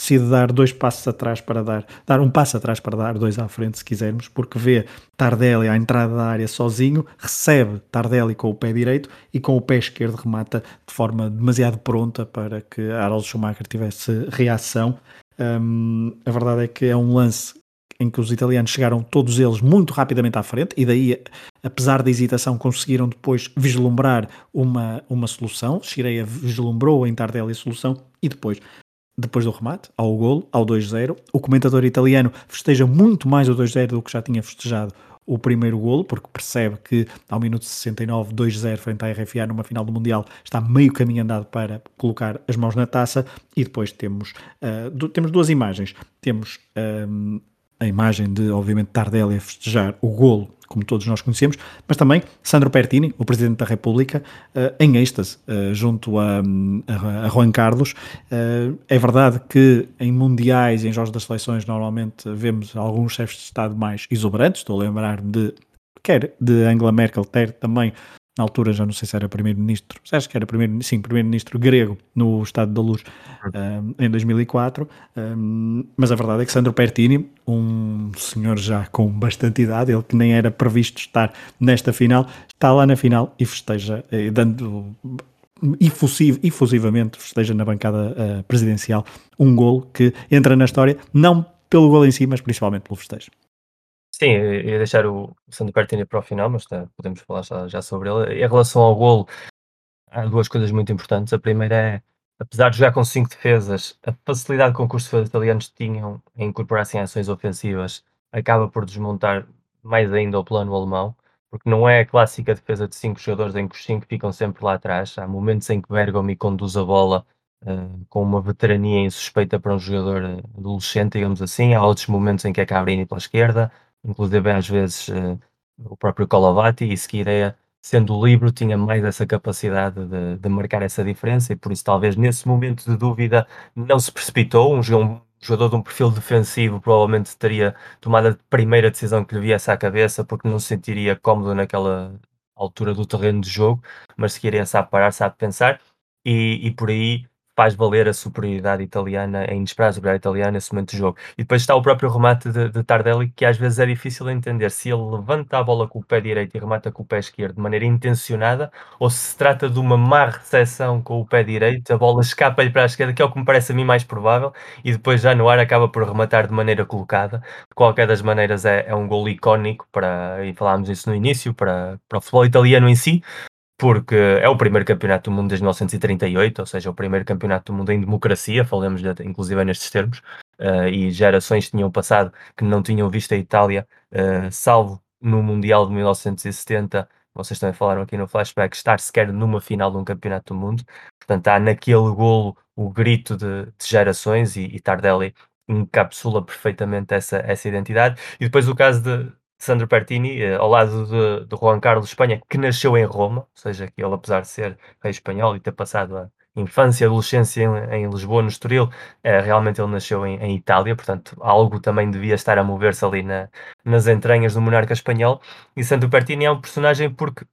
decide dar dois passos atrás para dar, dar um passo atrás para dar dois à frente, se quisermos, porque vê Tardelli à entrada da área sozinho, recebe Tardelli com o pé direito e com o pé esquerdo remata de forma demasiado pronta para que Harald Schumacher tivesse reação. Um, a verdade é que é um lance em que os italianos chegaram todos eles muito rapidamente à frente e daí, apesar da hesitação, conseguiram depois vislumbrar uma, uma solução. Shireia vislumbrou em Tardelli a solução e depois depois do remate, ao golo, ao 2-0. O comentador italiano festeja muito mais o 2-0 do que já tinha festejado o primeiro golo, porque percebe que ao minuto 69, 2-0 frente à RFA numa final do Mundial, está meio caminho andado para colocar as mãos na taça. E depois temos, uh, temos duas imagens. Temos uh, a imagem de, obviamente, Tardelli a festejar o golo como todos nós conhecemos, mas também Sandro Pertini, o Presidente da República, uh, em êxtase, uh, junto a, a, Juan Carlos. Uh, é verdade que em mundiais em jogos das seleções normalmente vemos alguns chefes de Estado mais exuberantes, estou a lembrar-me de quer de Angela Merkel, quer também na altura já não sei se era primeiro-ministro, acho que era primeiro, sim, primeiro-ministro grego no Estado da Luz um, em 2004, um, mas a verdade é que Sandro Pertini, um senhor já com bastante idade, ele que nem era previsto estar nesta final, está lá na final e festeja, eh, dando efusiv, efusivamente festeja na bancada uh, presidencial um golo que entra na história, não pelo golo em si, mas principalmente pelo festejo. Sim, ia deixar o Sandro Pertini para o final, mas tá, podemos falar já, já sobre ele. Em relação ao golo, há duas coisas muito importantes. A primeira é, apesar de jogar com cinco defesas, a facilidade com que os italianos tinham em incorporar-se em ações ofensivas acaba por desmontar mais ainda o plano alemão, porque não é a clássica defesa de cinco jogadores em que os cinco ficam sempre lá atrás. Há momentos em que Bergomi conduz a bola uh, com uma veterania insuspeita para um jogador eh, adolescente, digamos assim. Há outros momentos em que é Cabrini pela esquerda inclusive às vezes uh, o próprio Colavati e Skireia, sendo livre, tinha mais essa capacidade de, de, marcar essa diferença e por isso talvez nesse momento de dúvida não se precipitou, um, um jogador de um perfil defensivo provavelmente teria tomado a primeira decisão que lhe viesse à cabeça porque não se sentiria cómodo naquela altura do terreno de jogo, mas Skireia sabe parar, sabe pensar. E, e por aí faz valer a superioridade italiana, a inesperada superioridade italiana nesse momento de jogo. E depois está o próprio remate de, de, Tardelli, que às vezes é difícil entender se ele levanta a bola com o pé direito e remata com o pé esquerdo de maneira intencionada, ou se se trata de uma má recepção com o pé direito, a bola escapa-lhe para a esquerda, que é o que me parece a mim mais provável, e depois já no ar acaba por rematar de maneira colocada. De qualquer das maneiras é, é um gol icónico, para, e falámos isso no início, para, para o futebol italiano em si, porque é o primeiro campeonato do mundo desde 1938, ou seja, o primeiro campeonato do mundo em democracia, falamos de, inclusive nestes termos, uh, e gerações tinham passado que não tinham visto a Itália, uh, salvo no Mundial de 1970, vocês também falaram aqui no flashback, estar sequer numa final de um campeonato do mundo, portanto há naquele golo o grito de, de gerações e, e Tardelli encapsula perfeitamente essa, essa identidade, e depois o caso de, Sandro Pertini, eh, ao lado de, de Juan Carlos Espanha, que nasceu em Roma, ou seja, que ele, apesar de ser rei espanhol e ter passado a infância e adolescência em, em, Lisboa, no Estoril, eh, realmente ele nasceu em, em, Itália, portanto, algo também devia estar a mover-se ali na, nas entranhas do monarca espanhol. E Sandro Pertini é um personagem porque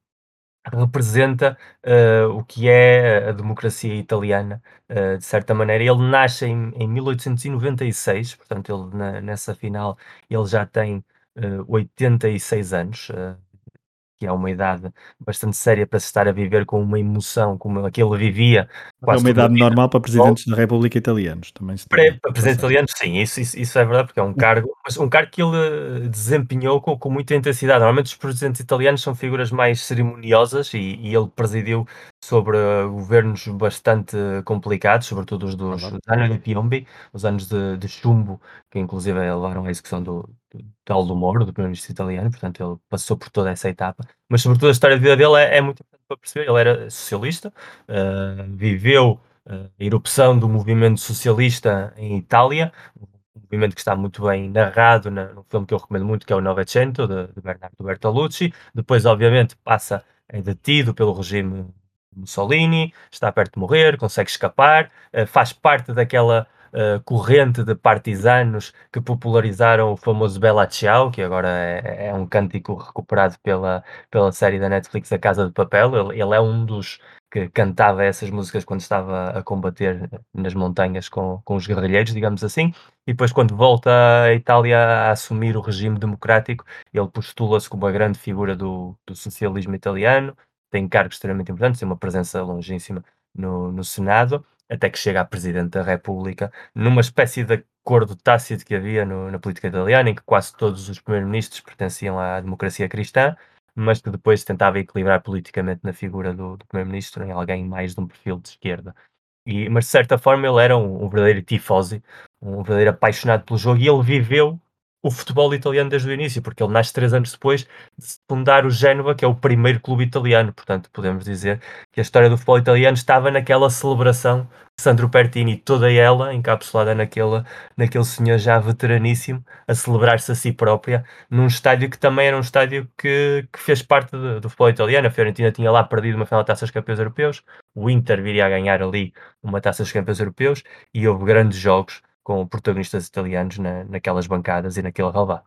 representa uh, o que é a democracia italiana, uh, de certa maneira. Ele nasce em, em 1896, portanto, ele na, nessa final ele já tem 86 anos, uh, que é uma idade bastante séria para se estar a viver com uma emoção como a que ele vivia. É uma idade normal para presidentes da República italianos também. Se para, para presidentes italianos, sim, isso, isso, isso, é verdade, porque é um cargo, mas um cargo que ele eh, desempenhou com, com muita intensidade. Normalmente os presidentes italianos são figuras mais cerimoniosas e, e ele presidiu sobre governos bastante complicados, sobretudo os dos, dos anos de Piombi, os anos de, de chumbo, que inclusive levaram à execução do, de Aldo Moro, do primeiro-ministro italiano, portanto ele passou por toda essa etapa, mas sobretudo a história de vida dele é, é muito importante para perceber, ele era socialista, uh, viveu uh, a erupção do movimento socialista em Itália, um movimento que está muito bem narrado na, num filme que eu recomendo muito, que é o Novecento, de, de Bernardo Bertolucci, depois obviamente passa, é detido pelo regime Mussolini, está perto de morrer, consegue escapar, uh, faz parte daquela uh, corrente de partisanos que popularizaram o famoso Bella Ciao, que agora é, é um cântico recuperado pela, pela série da Netflix A Casa de Papel. Ele, ele é um dos que cantava essas músicas quando estava a combater nas montanhas com, com os guerrilheiros, digamos assim, e depois quando volta à Itália a assumir o regime democrático, ele postula-se como uma grande figura do, do socialismo italiano, tem cargos extremamente importantes, tem uma presença longíssima no, no Senado, até que chega a Presidente da República, numa espécie de acordo tácito que havia no, na política italiana, em que quase todos os primeiros-ministros pertenciam à democracia cristã, mas que depois tentava equilibrar politicamente na figura do, do primeiro-ministro em alguém mais de um perfil de esquerda. E, mas de certa forma ele era um, um verdadeiro tifosi, um verdadeiro apaixonado pelo jogo e ele viveu o futebol italiano desde o início, porque ele nasce três anos depois de fundar o Génova, que é o primeiro clube italiano. Portanto, podemos dizer que a história do futebol italiano estava naquela celebração de Sandro Pertini, toda ela encapsulada naquele, naquele senhor já veteraníssimo, a celebrar-se a si própria, num estádio que também era um estádio que, que fez parte de, do futebol italiano. A Fiorentina tinha lá perdido uma final de taças campeões europeus, o Inter viria a ganhar ali uma taça dos campeões europeus e houve grandes jogos com protagonistas italianos na, naquelas bancadas e naquele relvado.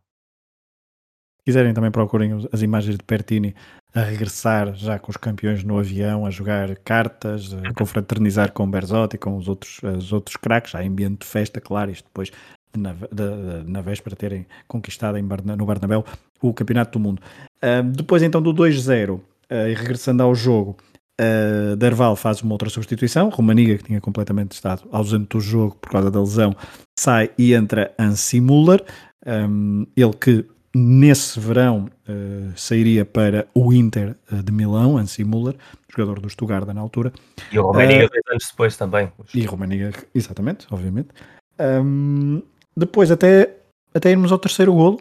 Se quiserem também procurem as imagens de Pertini a regressar já com os campeões no avião, a jogar cartas, a uhum. confraternizar com Berzotti, com os outros, os outros craques, há ambiente de festa, claro, isto depois na, de, na véspera terem conquistado em Barna, no Barnabéu o Campeonato do Mundo. Uh, depois então do 2-0, uh, e regressando ao jogo, Uh, Derval faz uma outra substituição. Romaniga, que tinha completamente estado ausente do jogo por causa da lesão, sai e entra Ansi Muller. Um, ele que nesse verão uh, sairia para o Inter uh, de Milão, Ansi Muller, jogador do Stuttgart na altura. E o Romaniga dois anos depois também. E o Romaniga, exatamente, obviamente. Um, depois até, até irmos ao terceiro golo,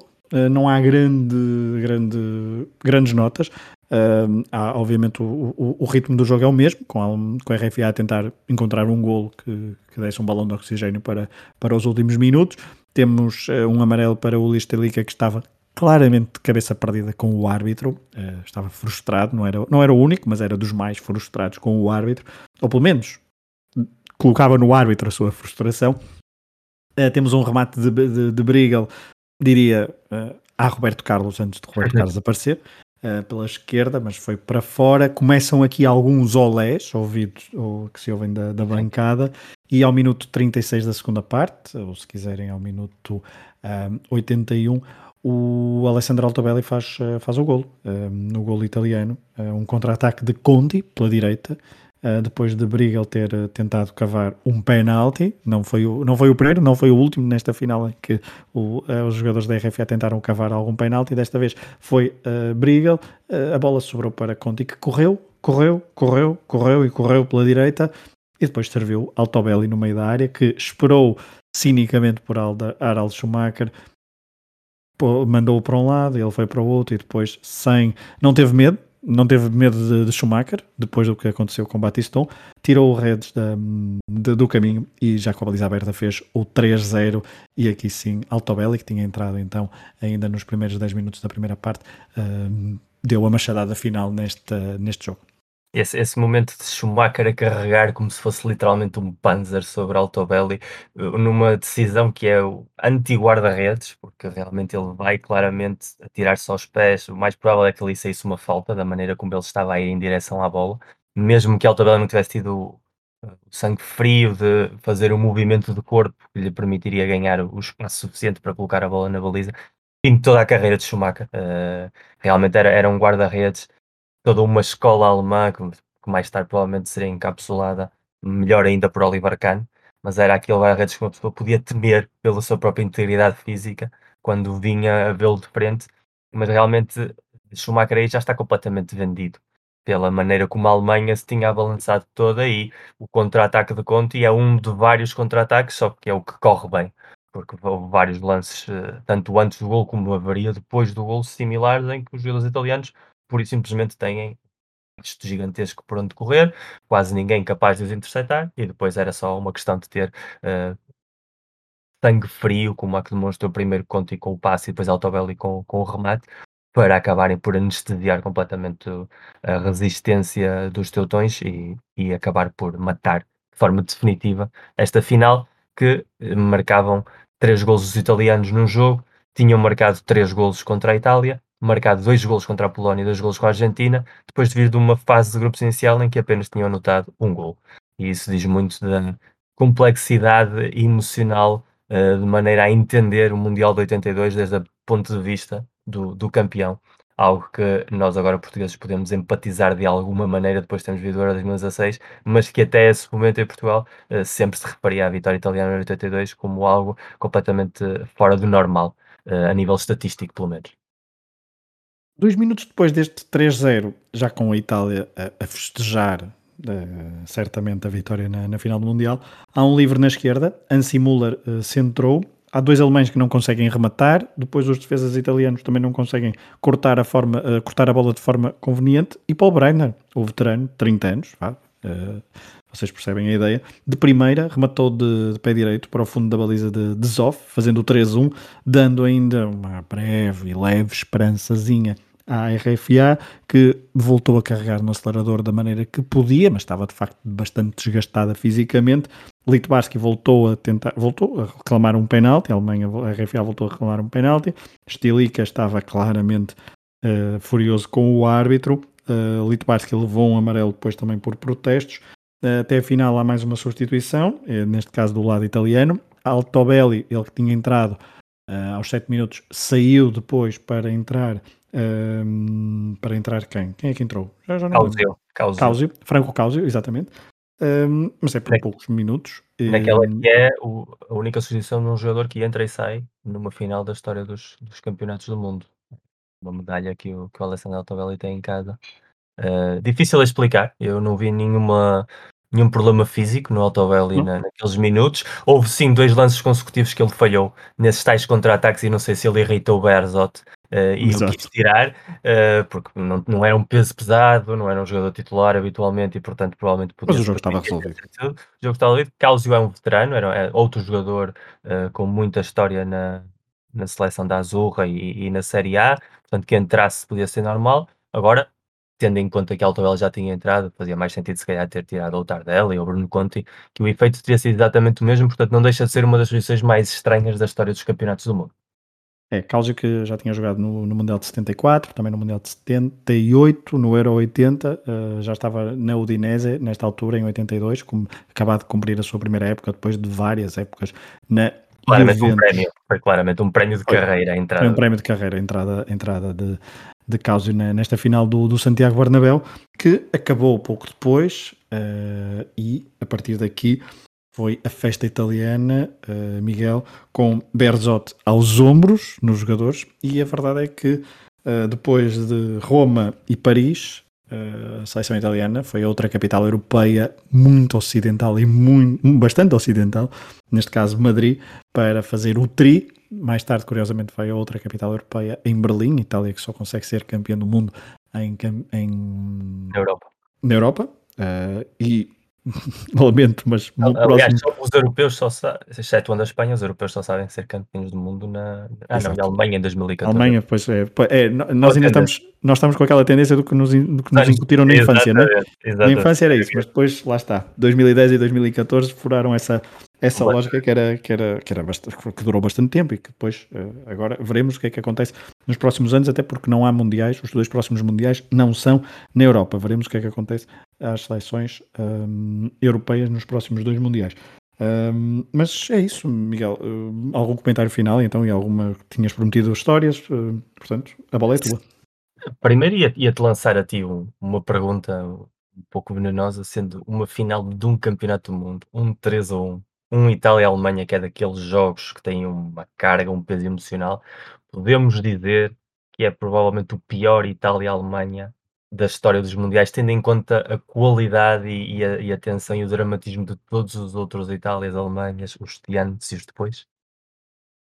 não há grande, grande, grandes notas. Uh, há, obviamente, o, o, o, ritmo do jogo é o mesmo, com a, com a RFA a tentar encontrar um golo que, que um balão de oxigênio para, para os últimos minutos. Temos uh, um amarelo para o Listelica que estava claramente de cabeça perdida com o árbitro, uh, estava frustrado, não era, não era o único, mas era dos mais frustrados com o árbitro, ou pelo menos colocava no árbitro a sua frustração. Uh, temos um remate de, de, de Brigal, diria, uh, a Roberto Carlos antes de Roberto Carlos aparecer uh, pela esquerda, mas foi para fora. Começam aqui alguns olés ouvidos, ou que se ouvem da, da bancada, e ao minuto 36 da segunda parte, ou se quiserem ao minuto um, eh, 81, o Alessandro Altobelli faz, faz o golo, um, no golo italiano, um contra-ataque de Conti pela direita, Uh, depois de Brigal ter uh, tentado cavar um penalti, não foi, o, não foi o primeiro, não foi o último nesta final em que o, uh, os jogadores da RFA tentaram cavar algum penalti, desta vez foi Brigal, a bola sobrou para Conti que correu, correu, correu, correu e correu pela direita. E depois serviu Altobelli no meio da área que esperou cinicamente por Harald Schumacher. Mandou-o para um lado, ele foi para o outro e depois sem, não teve medo, não teve medo de, de, Schumacher, depois do que aconteceu com Batiston, tirou o Reds da, de, do caminho e já com a baliza aberta fez o 3-0 e aqui sim Altobelli, que tinha entrado então ainda nos primeiros 10 minutos da primeira parte, uh, deu a machadada final neste, neste jogo esse, esse momento de Schumacher a carregar como se fosse literalmente um Panzer sobre Altobelli, eh, numa decisão que é o anti-guarda-redes, porque realmente ele vai claramente atirar-se aos pés. O mais provável é que ali saísse uma falta, da maneira como ele estava a ir em direção à bola, mesmo que Altobelli não tivesse tido eh, o sangue frio de fazer um movimento de corpo que lhe permitiria ganhar o espaço suficiente para colocar a bola na baliza. Em toda a carreira de Schumacher, uh, realmente era, era um guarda-redes toda uma escola alemã que, mais tarde provavelmente seria encapsulada, melhor ainda por Oliver Kahn, mas era aquele guarda-redes que uma pessoa podia temer pela sua própria integridade física quando vinha a vê-lo de frente, mas realmente Schumacher aí já está completamente vendido pela maneira como a Alemanha se tinha abalançado toda e o contra-ataque de Conte é um de vários contra-ataques, só que é o que corre bem, porque houve vários lances, eh, tanto antes do gol como haveria depois do gol, similares em que os jogadores italianos por e simplesmente têm isto gigantesco por onde correr, quase ninguém capaz de os interceptar, e depois era só uma questão de ter uh, sangue frio, como a que demonstrou primeiro Conte com o passe e depois Altobelli com, com o remate, para acabarem por anestesiar completamente a resistência dos teutões e, e acabar por matar de forma definitiva esta final que marcavam três golos os italianos num jogo, tinham marcado três golos contra a Itália, marcado dois golos contra a Polónia e dois golos com a Argentina, depois de vir de uma fase de grupos inicial em que apenas tinham anotado um gol. E isso diz muito da complexidade emocional uh, de maneira a entender o Mundial de 82 desde o ponto de vista do, do campeão algo que nós agora portugueses podemos empatizar de alguma maneira depois de termos vindo Euro 2016, mas que até esse momento em Portugal uh, sempre se referia à vitória italiana em 82 como algo completamente fora do normal, a nível estatístico pelo menos. Dois minutos depois deste 3-0, já com a Itália a, a festejar uh, certamente a vitória na, na, final do Mundial, há um livre na esquerda, Ansi Muller centrou, há dois alemães que não conseguem rematar, depois os defesas italianos também não conseguem cortar a, forma, uh, cortar a bola de forma conveniente, e Paul Breiner, o veterano, 30 anos, vá, uh, vocês percebem a ideia, de primeira rematou de, de pé direito para o fundo da baliza de, de Zoff, fazendo o 3-1, dando ainda uma breve e leve esperançazinha à RFA, que voltou a carregar no acelerador da maneira que podia, mas estava de facto bastante desgastada fisicamente. Litbarski voltou a tentar, voltou a reclamar um penalti, a Alemanha, a RFA voltou a reclamar um penalti. Stilica estava claramente uh, furioso com o árbitro. Uh, Litbarski levou um amarelo depois também por protestos. Uh, até a final há mais uma substituição, neste caso do lado italiano. Altobelli, ele que tinha entrado uh, aos 7 minutos, saiu depois para entrar um, para entrar quem? Quem é que entrou? Já, já não Causio. Causio. Franco Causio, exatamente. Um, mas é por Na, poucos minutos. Naquela que é o, a única substituição de um jogador que entra e sai numa final da história dos, dos campeonatos do mundo. Uma medalha que o, que o Alessandro Altobelli tem em casa. Uh, difícil a explicar, eu não vi nenhuma, nenhum problema físico no Altobelli na, naqueles minutos. Houve sim dois lances consecutivos que ele falhou nesses tais contra-ataques e não sei se ele irritou o Berzot Uh, e Exato. o quis tirar, uh, porque não, não era um peso pesado, não era um jogador titular habitualmente e, portanto, provavelmente podia. Mas o jogo estava resolvido. O jogo estava resolvido. Causio é um veterano, era é outro jogador uh, com muita história na, na seleção da Azurra e, e, na Série A, portanto, que entrasse podia ser normal. Agora, tendo em conta que a Altobel já tinha entrado, fazia mais sentido se calhar ter tirado o Tardelli ou o Bruno Conti, que o efeito teria sido exatamente o mesmo, portanto, não deixa de ser uma das posições mais estranhas da história dos campeonatos do mundo. É, Causio que já tinha jogado no, no, Mundial de 74, também no Mundial de 78, no Euro 80, uh, eh, já estava na Udinese nesta altura, em 82, como acabado de cumprir a sua primeira época, depois de várias épocas na Claramente Juventus. um prémio, foi claramente um prémio de foi, carreira a entrada. Foi um prémio de carreira, a entrada, a entrada de, de Causio nesta final do, do Santiago Bernabéu, que acabou pouco depois uh, e a partir daqui foi a festa italiana, uh, Miguel, com Berzot aos ombros nos jogadores, e a verdade é que uh, depois de Roma e Paris, uh, a seleção italiana foi outra capital europeia muito ocidental e muito, bastante ocidental, neste caso Madrid, para fazer o tri. Mais tarde, curiosamente, foi a outra capital europeia em Berlim, Itália, que só consegue ser campeã do mundo em, em... na Europa. Na Europa. e Lamento, mas no Aliás, próximo... os europeus só sabem, excetuando a Espanha, os europeus só sabem ser campeões do mundo na ah, não, Alemanha em 2014. Alemanha, pois é. é nós ainda estamos, nós estamos com aquela tendência do que nos, do que nos incutiram na infância, não é? Na infância era isso, mas depois, lá está, 2010 e 2014 furaram essa, essa lógica que era que era que era bastante, que durou bastante tempo e que depois eh, agora veremos o que é que acontece nos próximos anos até porque não há mundiais os dois próximos mundiais não são na Europa veremos o que é que acontece às seleções um, europeias nos próximos dois mundiais. Um, mas é isso Miguel. Uh, algum comentário final então e alguma tinhas prometido histórias uh, portanto a bola é tua. Primeiro ia-te ia lançar a ti uma pergunta um pouco venenosa sendo uma final de um campeonato do mundo um 3 a 1 um Itália-Alemanha, que é daqueles jogos que têm uma carga, um peso emocional, podemos dizer que é provavelmente o pior Itália-Alemanha da história dos mundiais, tendo em conta a qualidade e, e, a, e a tensão e o dramatismo de todos os outros Itálias, Alemanhas, os de antes e os depois?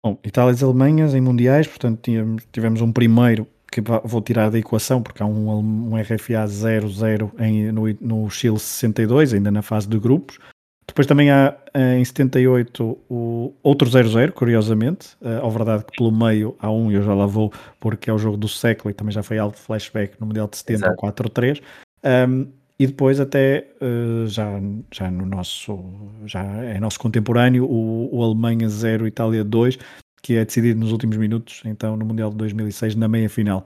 Bom, Itálias e Alemanhas em mundiais, portanto tivemos, tivemos um primeiro que vou tirar da equação porque há um, um RFA 0-0 no, no Chile 62, ainda na fase de grupos, depois também há em 78 o outro 0-0, curiosamente. Uh, ao verdade que pelo meio há um, e eu já lá vou, porque é o jogo do século e também já foi algo de flashback no Mundial de 70, o 4-3. Um, e depois até uh, já, já no nosso já é nosso contemporâneo o, o Alemanha 0 Itália 2 que é decidido nos últimos minutos então no Mundial de 2006 na meia final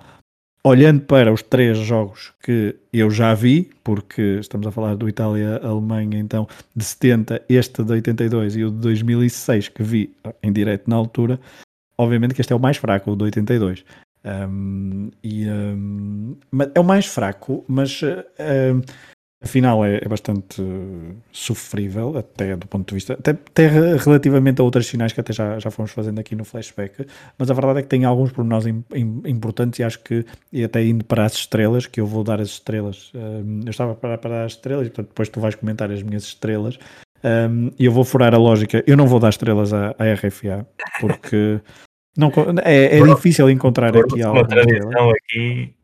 olhando para os três jogos que eu já vi porque estamos a falar do Itália-Alemanha então de 70 este de 82 e o de 2006 que vi em direto na altura obviamente que este é o mais fraco o de 82 um, e, um, é o mais fraco, mas uh, afinal é, é, bastante sofrível, até do ponto de vista, até, até, relativamente a outras finais que até já, já fomos fazendo aqui no flashback. Mas a verdade é que tem alguns pormenores importantes e acho que, e até indo para as estrelas, que eu vou dar as estrelas. Um, eu estava para, para as estrelas e portanto, depois tu vais comentar as minhas estrelas. E eu vou furar a lógica, eu não vou dar estrelas à, à RFA, porque não, é, é difícil encontrar aqui algo.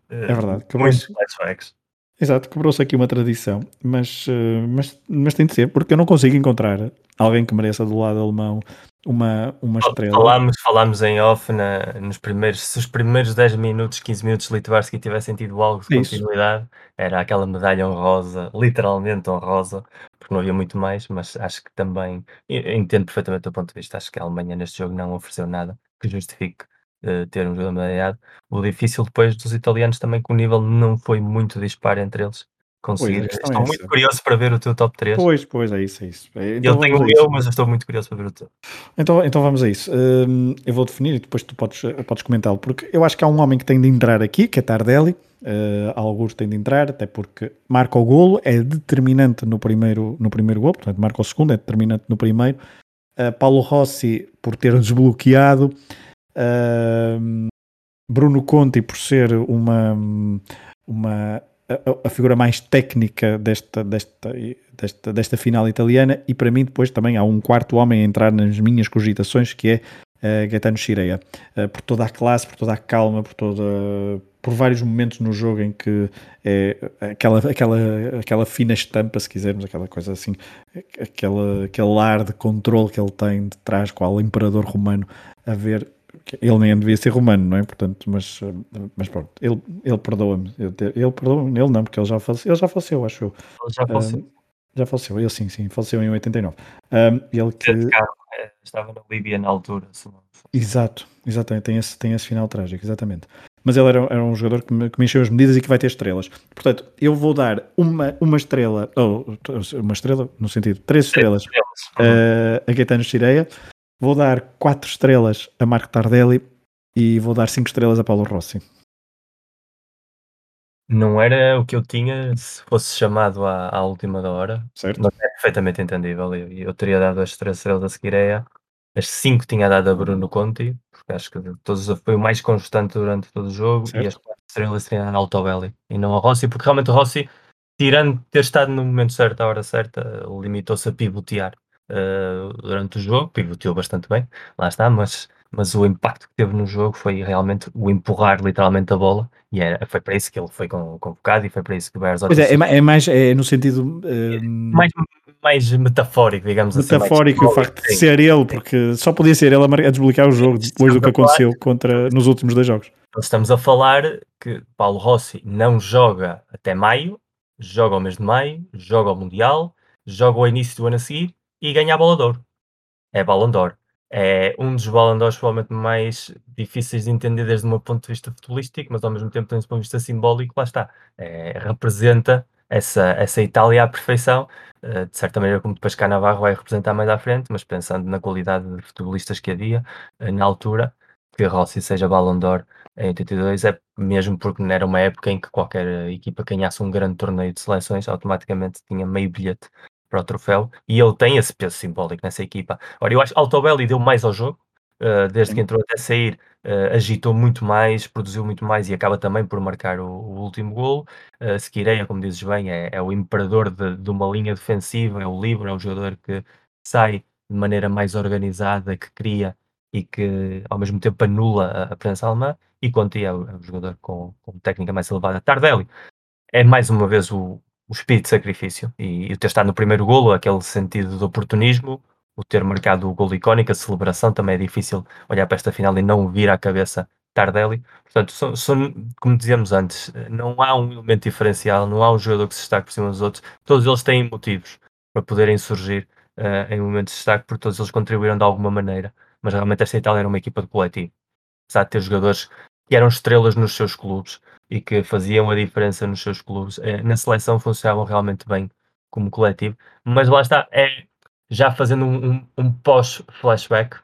É verdade. Muitos flashbacks. Exato, quebrou-se aqui uma tradição, mas, uh, mas, mas tem de ser, porque eu não consigo encontrar alguém que mereça do lado alemão uma, uma estrela. Falámos, falámos em off na, nos primeiros, se os primeiros 10 minutos, 15 minutos de Litvarsky tivessem tido algo de Isso. continuidade, era aquela medalha honrosa, literalmente honrosa, porque não havia muito mais, mas acho que também, entendo perfeitamente o ponto de vista, acho que a Alemanha neste jogo não ofereceu nada que justifique uh, ter um jogador medalhado. O difícil depois dos italianos também que o nível não foi muito dispar entre eles. Conseguir. Pois, estou é muito curioso para ver o teu top 3. Pois, pois, é isso, é isso. Então, eu tenho o meu, mas estou muito curioso para ver o teu. Então, então vamos a isso. Um, eu vou definir e depois tu podes, podes comentá-lo, porque eu acho que há um homem que tem de entrar aqui, que é Tardelli. Uh, alguns têm de entrar, até porque marca o golo, é determinante no primeiro, no primeiro golo, portanto marca o segundo, é determinante no primeiro. Uh, Paulo Rossi, por ter desbloqueado. Bruno Conti, por ser uma, uma a, a, figura mais técnica desta, desta, desta, desta final italiana. E para mim, depois também há um quarto homem a entrar nas minhas cogitações, que é uh, Gaetano Chireia. Uh, por toda a classe, por toda a calma, por toda por vários momentos no jogo em que é aquela, aquela, aquela fina estampa, se quisermos, aquela coisa assim, aquela, aquele ar de controle que ele tem de trás, qual imperador romano, a ver. Ele nem devia ser romano, não é? Portanto, mas, mas pronto, ele, ele perdoa-me. Ele perdoa-me, ele não, porque ele já faleceu, ele já faleceu acho eu. Ele já faleceu. Uh, já faleceu, ele sim, sim, faleceu em 89. Um, ele que... É, estava na Líbia na altura. Exato, exatamente, tem esse, tem esse final trágico, exatamente mas ele era, era um jogador que me, que me, encheu as medidas e que vai ter estrelas. Portanto, eu vou dar uma, uma estrela, ou uma estrela, no sentido, três estrelas, uh, a Gaetano Chireia, vou dar quatro estrelas a Marco Tardelli e vou dar cinco estrelas a Paulo Rossi. Não era o que eu tinha se fosse chamado à, à última da hora, certo. mas é perfeitamente entendível. Eu, eu teria dado as três estrelas a seguir a as 5 tinha dado a Bruno Conti, porque acho que todos, foi o mais constante durante todo o jogo, certo. e as 4 estrelas teriam dado a Altobelli e não a Rossi, porque realmente o Rossi, tirando ter estado no momento certo, à hora certa, limitou-se a pivotear uh, durante o jogo, pivoteou bastante bem, lá está, mas, mas o impacto que teve no jogo foi realmente o empurrar literalmente a bola, e era, foi para isso que ele foi convocado e foi para isso que o Bears Pois é, é, mais é no sentido uh, mais mais metafórico, digamos metafórico, assim. Metafórico o facto de ser ele, porque só podia ser ele a, desbloquear o jogo depois do que aconteceu contra, nos últimos dois jogos. Estamos a falar que Paulo Rossi não joga até maio, joga ao mês de maio, joga ao Mundial, joga ao início do ano a seguir e ganha a bola de ouro. É Ballon d'Or. É um dos Ballon d'Ors provavelmente mais difíceis de entender desde meu ponto de vista futebolístico, mas ao mesmo tempo, desde o ponto de vista simbólico, lá está. É, representa essa, essa Itália à perfeição, uh, de certa maneira como depois cá Navarro vai representar mais à frente, mas pensando na qualidade de futebolistas que havia uh, na altura, que Rossi seja Ballon d'Or em 82 é mesmo porque não era uma época em que qualquer equipa ganhasse um grande torneio de seleções, automaticamente tinha meio bilhete para o troféu, e ele tem esse peso simbólico nessa equipa. Ora, eu acho que Altobelli deu mais ao jogo, uh, desde que entrou até sair, uh, agitou muito mais, produziu muito mais e acaba também por marcar o, o último golo. Uh, Sequireia, como dizes bem, é, é o imperador de, de, uma linha defensiva, é o livre, é o jogador que sai de maneira mais organizada, que cria e que ao mesmo tempo anula a, a presença alemã. E Conti é o, é o jogador com, com técnica mais elevada. Tardelli é mais uma vez o, o espírito de sacrifício e, e o ter estado no primeiro golo, aquele sentido de oportunismo, o ter marcado o gol icónico, a celebração, também é difícil olhar para esta final e não vir à cabeça Tardelli. Portanto, são, são, como dizíamos antes, não há um elemento diferencial, não há um jogador que se destaque por cima dos outros. Todos eles têm motivos para poderem surgir uh, em momentos de destaque, porque todos eles contribuíram de alguma maneira. Mas realmente esta Itália era uma equipa de coletivo. Apesar de ter jogadores que eram estrelas nos seus clubes e que faziam a diferença nos seus clubes, uh, na seleção funcionavam realmente bem como coletivo. Mas lá está, é, já fazendo um, um, um pós-flashback,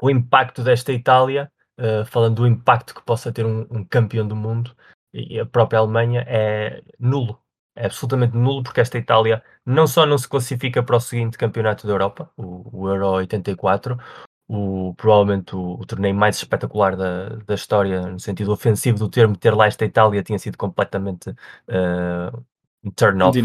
o impacto desta Itália, uh, falando do impacto que possa ter um, um, campeão do mundo, e a própria Alemanha, é nulo. É absolutamente nulo, porque esta Itália não só não se classifica para o seguinte campeonato da Europa, o, o Euro 84, o, provavelmente o, o, torneio mais espetacular da, da história, no sentido ofensivo do termo, ter lá esta Itália tinha sido completamente uh, turn off.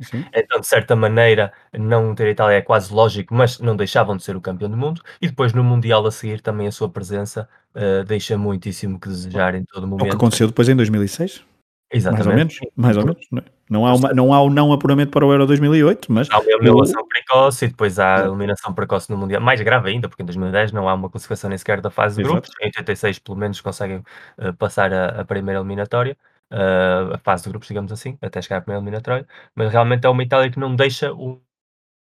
Assim. Então, de certa maneira, não ter a Itália é quase lógico, mas não deixavam de ser o campeão do mundo. E depois, no Mundial a seguir, também a sua presença uh, deixa muitíssimo que desejar em todo momento. O que aconteceu depois em 2006? Exatamente. Mais ou menos, mais ou menos. Não, há uma, não há o não apuramento para o Euro 2008, mas... Há uma eliminação o... precoce e depois há a eliminação precoce no Mundial. Mais grave ainda, porque em 2010 não há uma classificação nem sequer da fase de grupos. Em 86, pelo menos, conseguem uh, passar a, a primeira eliminatória uh, a fase de grupos, digamos assim, até chegar à primeira eliminatória, mas realmente é uma Itália que não deixa um,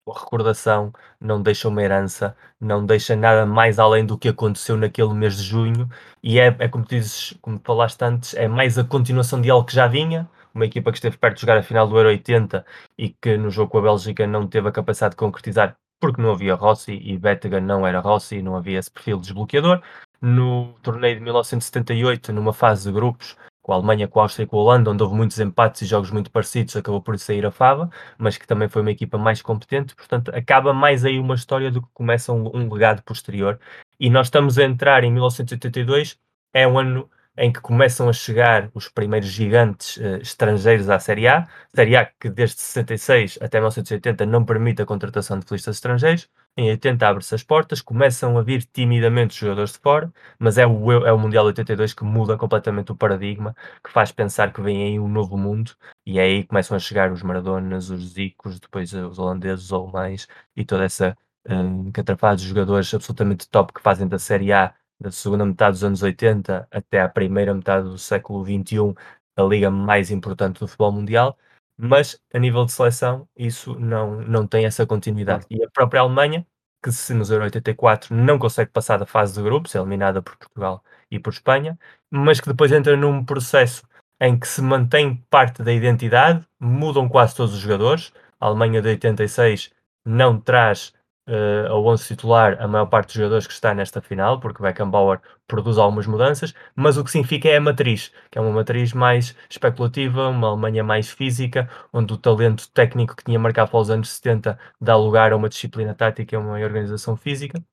uma recordação, não deixa uma herança, não deixa nada mais além do que aconteceu naquele mês de junho, e é, é como dizes, como falaste antes, é mais a continuação de algo que já vinha, uma equipa que esteve perto de jogar a final do Euro 80 e que no jogo com a Bélgica não teve a capacidade de concretizar porque não havia Rossi e Bettega não era Rossi, não havia esse perfil desbloqueador. No torneio de 1978, numa fase de grupos, com a Alemanha, com a Áustria e com a Holanda, onde houve muitos empates e jogos muito parecidos, acabou por sair a Fava, mas que também foi uma equipa mais competente, portanto, acaba mais aí uma história do que começa um, um legado posterior. E nós estamos a entrar em 1982, é um ano em que começam a chegar os primeiros gigantes uh, estrangeiros à Série A, Série A que desde 66 até 1980 não permite a contratação de futebolistas estrangeiros, em 80 abre-se as portas, começam a vir timidamente jogadores de fora, mas é o, é o Mundial 82 que muda completamente o paradigma, que faz pensar que vem aí um novo mundo, e é aí começam a chegar os Maradonas, os Zicos, depois os holandeses, os alemães, e toda essa um, catrafada de jogadores absolutamente top que fazem da Série A da segunda metade dos anos 80 até à primeira metade do século XXI, a liga mais importante do futebol mundial, mas a nível de seleção isso não, não tem essa continuidade. E a própria Alemanha, que se nos Euro 84 não consegue passar da fase de grupos, é eliminada por Portugal e por Espanha, mas que depois entra num processo em que se mantém parte da identidade, mudam quase todos os jogadores. A Alemanha de 86 não traz uh, ao 11 titular a maior parte dos jogadores que está nesta final, porque Beckenbauer produz algumas mudanças, mas o que significa é a matriz, que é uma matriz mais especulativa, uma Alemanha mais física, onde o talento técnico que tinha marcado para os anos 70 dá lugar a uma disciplina tática e uma organização física.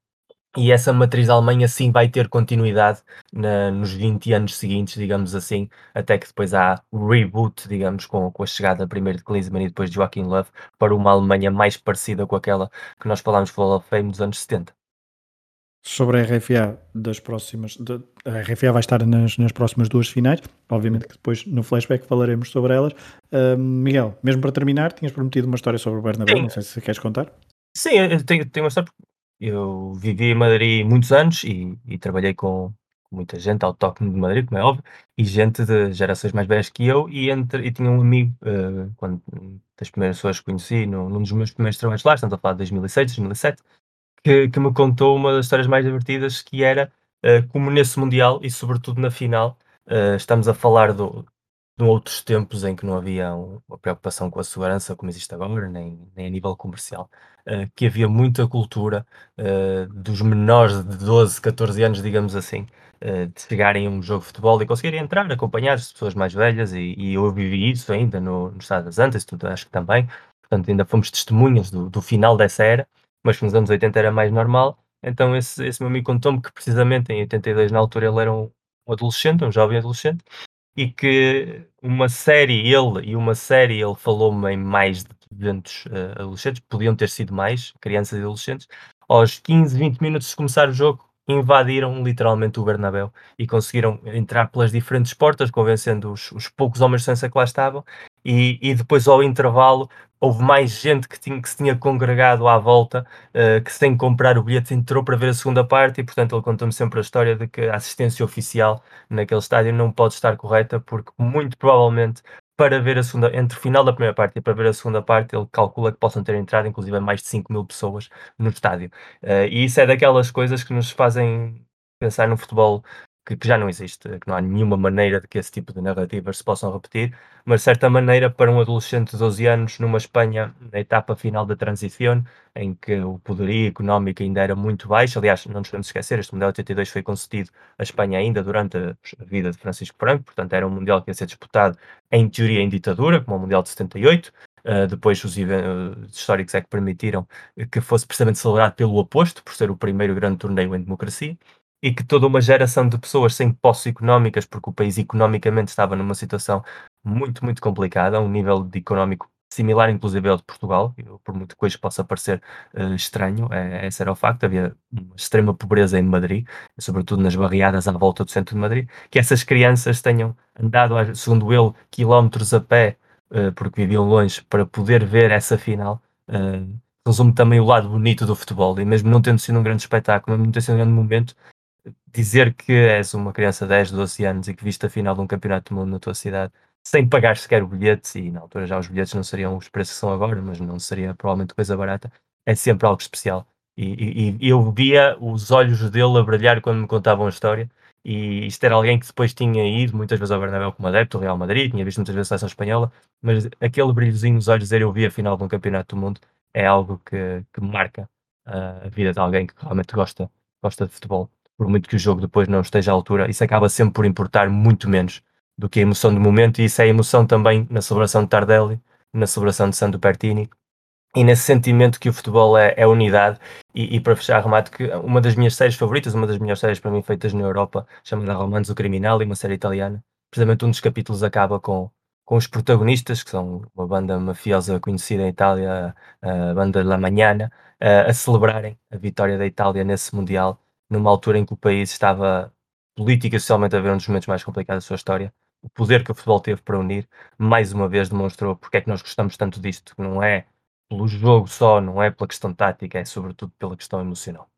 E essa matriz Alemanha sim vai ter continuidade na, nos 20 anos seguintes, digamos assim, até que depois há o reboot, digamos, com, com a chegada primeiro de Klinsmann e depois de Joachim Löw, para uma Alemanha mais parecida com aquela que nós falámos com of Fame dos anos 70. Sobre a RFA das próximas, de, a RFA vai estar nas, nas próximas duas finais, obviamente que depois no flashback falaremos sobre elas. Uh, Miguel, mesmo para terminar, tinhas prometido uma história sobre o Bernabéu, não sei se queres contar. Sim, eu tenho, tenho uma história eu vivi em Madrid muitos anos e, e trabalhei com, muita gente autóctone de Madrid, como é óbvio, e gente de gerações mais velhas que eu, e, entre, e tinha um amigo, uh, quando, das primeiras pessoas que conheci, no, num dos meus primeiros trabalhos lá, estamos a falar de 2006, 2007, que, que me contou uma das histórias mais divertidas, que era uh, como nesse Mundial, e sobretudo na final, uh, estamos a falar do, outros tempos em que não havia uma preocupação com a segurança como existe agora, nem, nem a nível comercial, uh, que havia muita cultura uh, dos menores de 12, 14 anos, digamos assim, uh, de chegarem a um jogo de futebol e conseguirem entrar, acompanhar as pessoas mais velhas, e, e eu vivi isso ainda no, no Estado das Antas, acho que também, portanto ainda fomos testemunhas do, do final dessa era, mas nos anos 80 era mais normal, então esse, esse meu amigo contou-me que precisamente em 82 na altura ele era um, um adolescente, um jovem adolescente, e que uma série, ele e uma série, ele falou-me em mais de 200 uh, eh, adolescentes, podiam ter sido mais, crianças e adolescentes, aos 15, 20 minutos de começar o jogo, invadiram literalmente o Bernabéu e conseguiram entrar pelas diferentes portas, convencendo os, os poucos homens de que lá estavam, e, e depois ao intervalo houve mais gente que, tinha, que se tinha congregado à volta, uh, que sem comprar o bilhete entrou para ver a segunda parte e, portanto, ele contou-me sempre a história de que a assistência oficial naquele estádio não pode estar correta, porque muito provavelmente para ver a segunda, entre o final da primeira parte e para ver a segunda parte, ele calcula que possam ter entrado inclusive mais de 5 mil pessoas no estádio. Uh, e isso é daquelas coisas que nos fazem pensar no futebol que, que, já não existe, que não há nenhuma maneira de que esse tipo de narrativas se possam repetir, mas de certa maneira, para um adolescente de 12 anos, numa Espanha, na etapa final da transição, em que o poderio económico ainda era muito baixo, aliás, não nos podemos esquecer, este Mundial 82 foi concedido à Espanha ainda durante a vida de Francisco Franco, portanto era um Mundial que ia ser disputado em teoria em ditadura, como o Mundial de 78, Uh, depois os eventos históricos é que permitiram que fosse precisamente celebrado pelo oposto, por ser o primeiro grande torneio em democracia e que toda uma geração de pessoas sem posses económicas, porque o país economicamente estava numa situação muito, muito complicada, a um nível de económico similar, inclusive, ao de Portugal, por muito que possa parecer uh, estranho, é, esse era o facto, havia uma extrema pobreza em Madrid, sobretudo nas barriadas à volta do centro de Madrid, que essas crianças tenham andado, segundo ele, quilómetros a pé, uh, porque viviam longe, para poder ver essa final, uh, resume também o lado bonito do futebol, e mesmo não tendo sido um grande espetáculo, mesmo não tendo sido um grande momento, dizer que és uma criança de 10, 12 anos e que viste a final de um campeonato do mundo na tua cidade sem pagar sequer o bilhete, e na altura já os bilhetes não seriam os preços que são agora, mas não seria provavelmente coisa barata, é sempre algo especial. E, e, e eu via os olhos dele a brilhar quando me contavam a história, e isto era alguém que depois tinha ido muitas vezes ao Bernabéu como adepto, ao Real Madrid, tinha visto muitas vezes a seleção espanhola, mas aquele brilhozinho nos olhos dele eu vi a final de um campeonato do mundo, é algo que, que marca uh, a vida de alguém que realmente gosta, gosta de futebol por muito que o jogo depois não esteja à altura, isso acaba sempre por importar muito menos do que a emoção do momento, e isso é a emoção também na celebração de Tardelli, na celebração de Sandro Pertini, e nesse sentimento que o futebol é, é unidade. E, e, para fechar, remate que uma das minhas séries favoritas, uma das melhores séries para mim feitas na Europa, chamada Romanzo Criminal, e uma série italiana, precisamente um dos capítulos acaba com, com os protagonistas, que são uma banda mafiosa conhecida em Itália, a banda La Magnana, a celebrarem a vitória da Itália nesse Mundial numa altura em que o país estava política e socialmente a ver um dos momentos mais complicados da sua história, o poder que o futebol teve para unir, mais uma vez demonstrou porque é que nós gostamos tanto disto, que não é pelo jogo só, não é pela questão tática, é sobretudo pela questão emocional.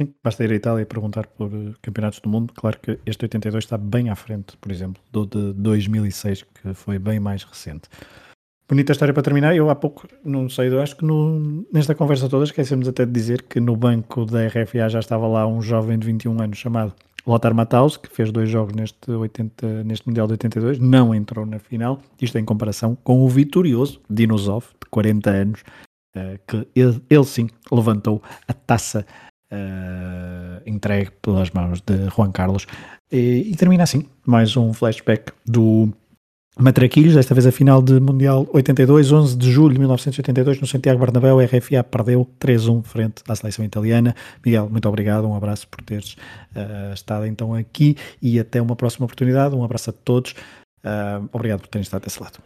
Sim, basta ir à Itália e perguntar por uh, campeonatos do mundo. Claro que este 82 está bem à frente, por exemplo, do de 2006, que foi bem mais recente. Bonita história para terminar. Eu há pouco, não sei, eu acho que no, nesta conversa toda esquecemos até de dizer que no banco da RFA já estava lá um jovem de 21 anos chamado Lothar Matthaus, que fez dois jogos neste, 80, neste Mundial de 82, não entrou na final. Isto em comparação com o vitorioso Dinosov, de 40 anos, uh, que ele, ele, sim levantou a taça uh, entregue pelas mãos de Juan Carlos. E, e termina assim mais um flashback do Matraquilhos, desta vez a final de Mundial 82, 11 de julho de 1982, no Santiago Bernabéu, a RFA perdeu 3-1 frente à seleção italiana. Miguel, muito obrigado, um abraço por teres uh, estado então aqui e até uma próxima oportunidade. Um abraço a todos. Uh, obrigado por terem estado desse lado.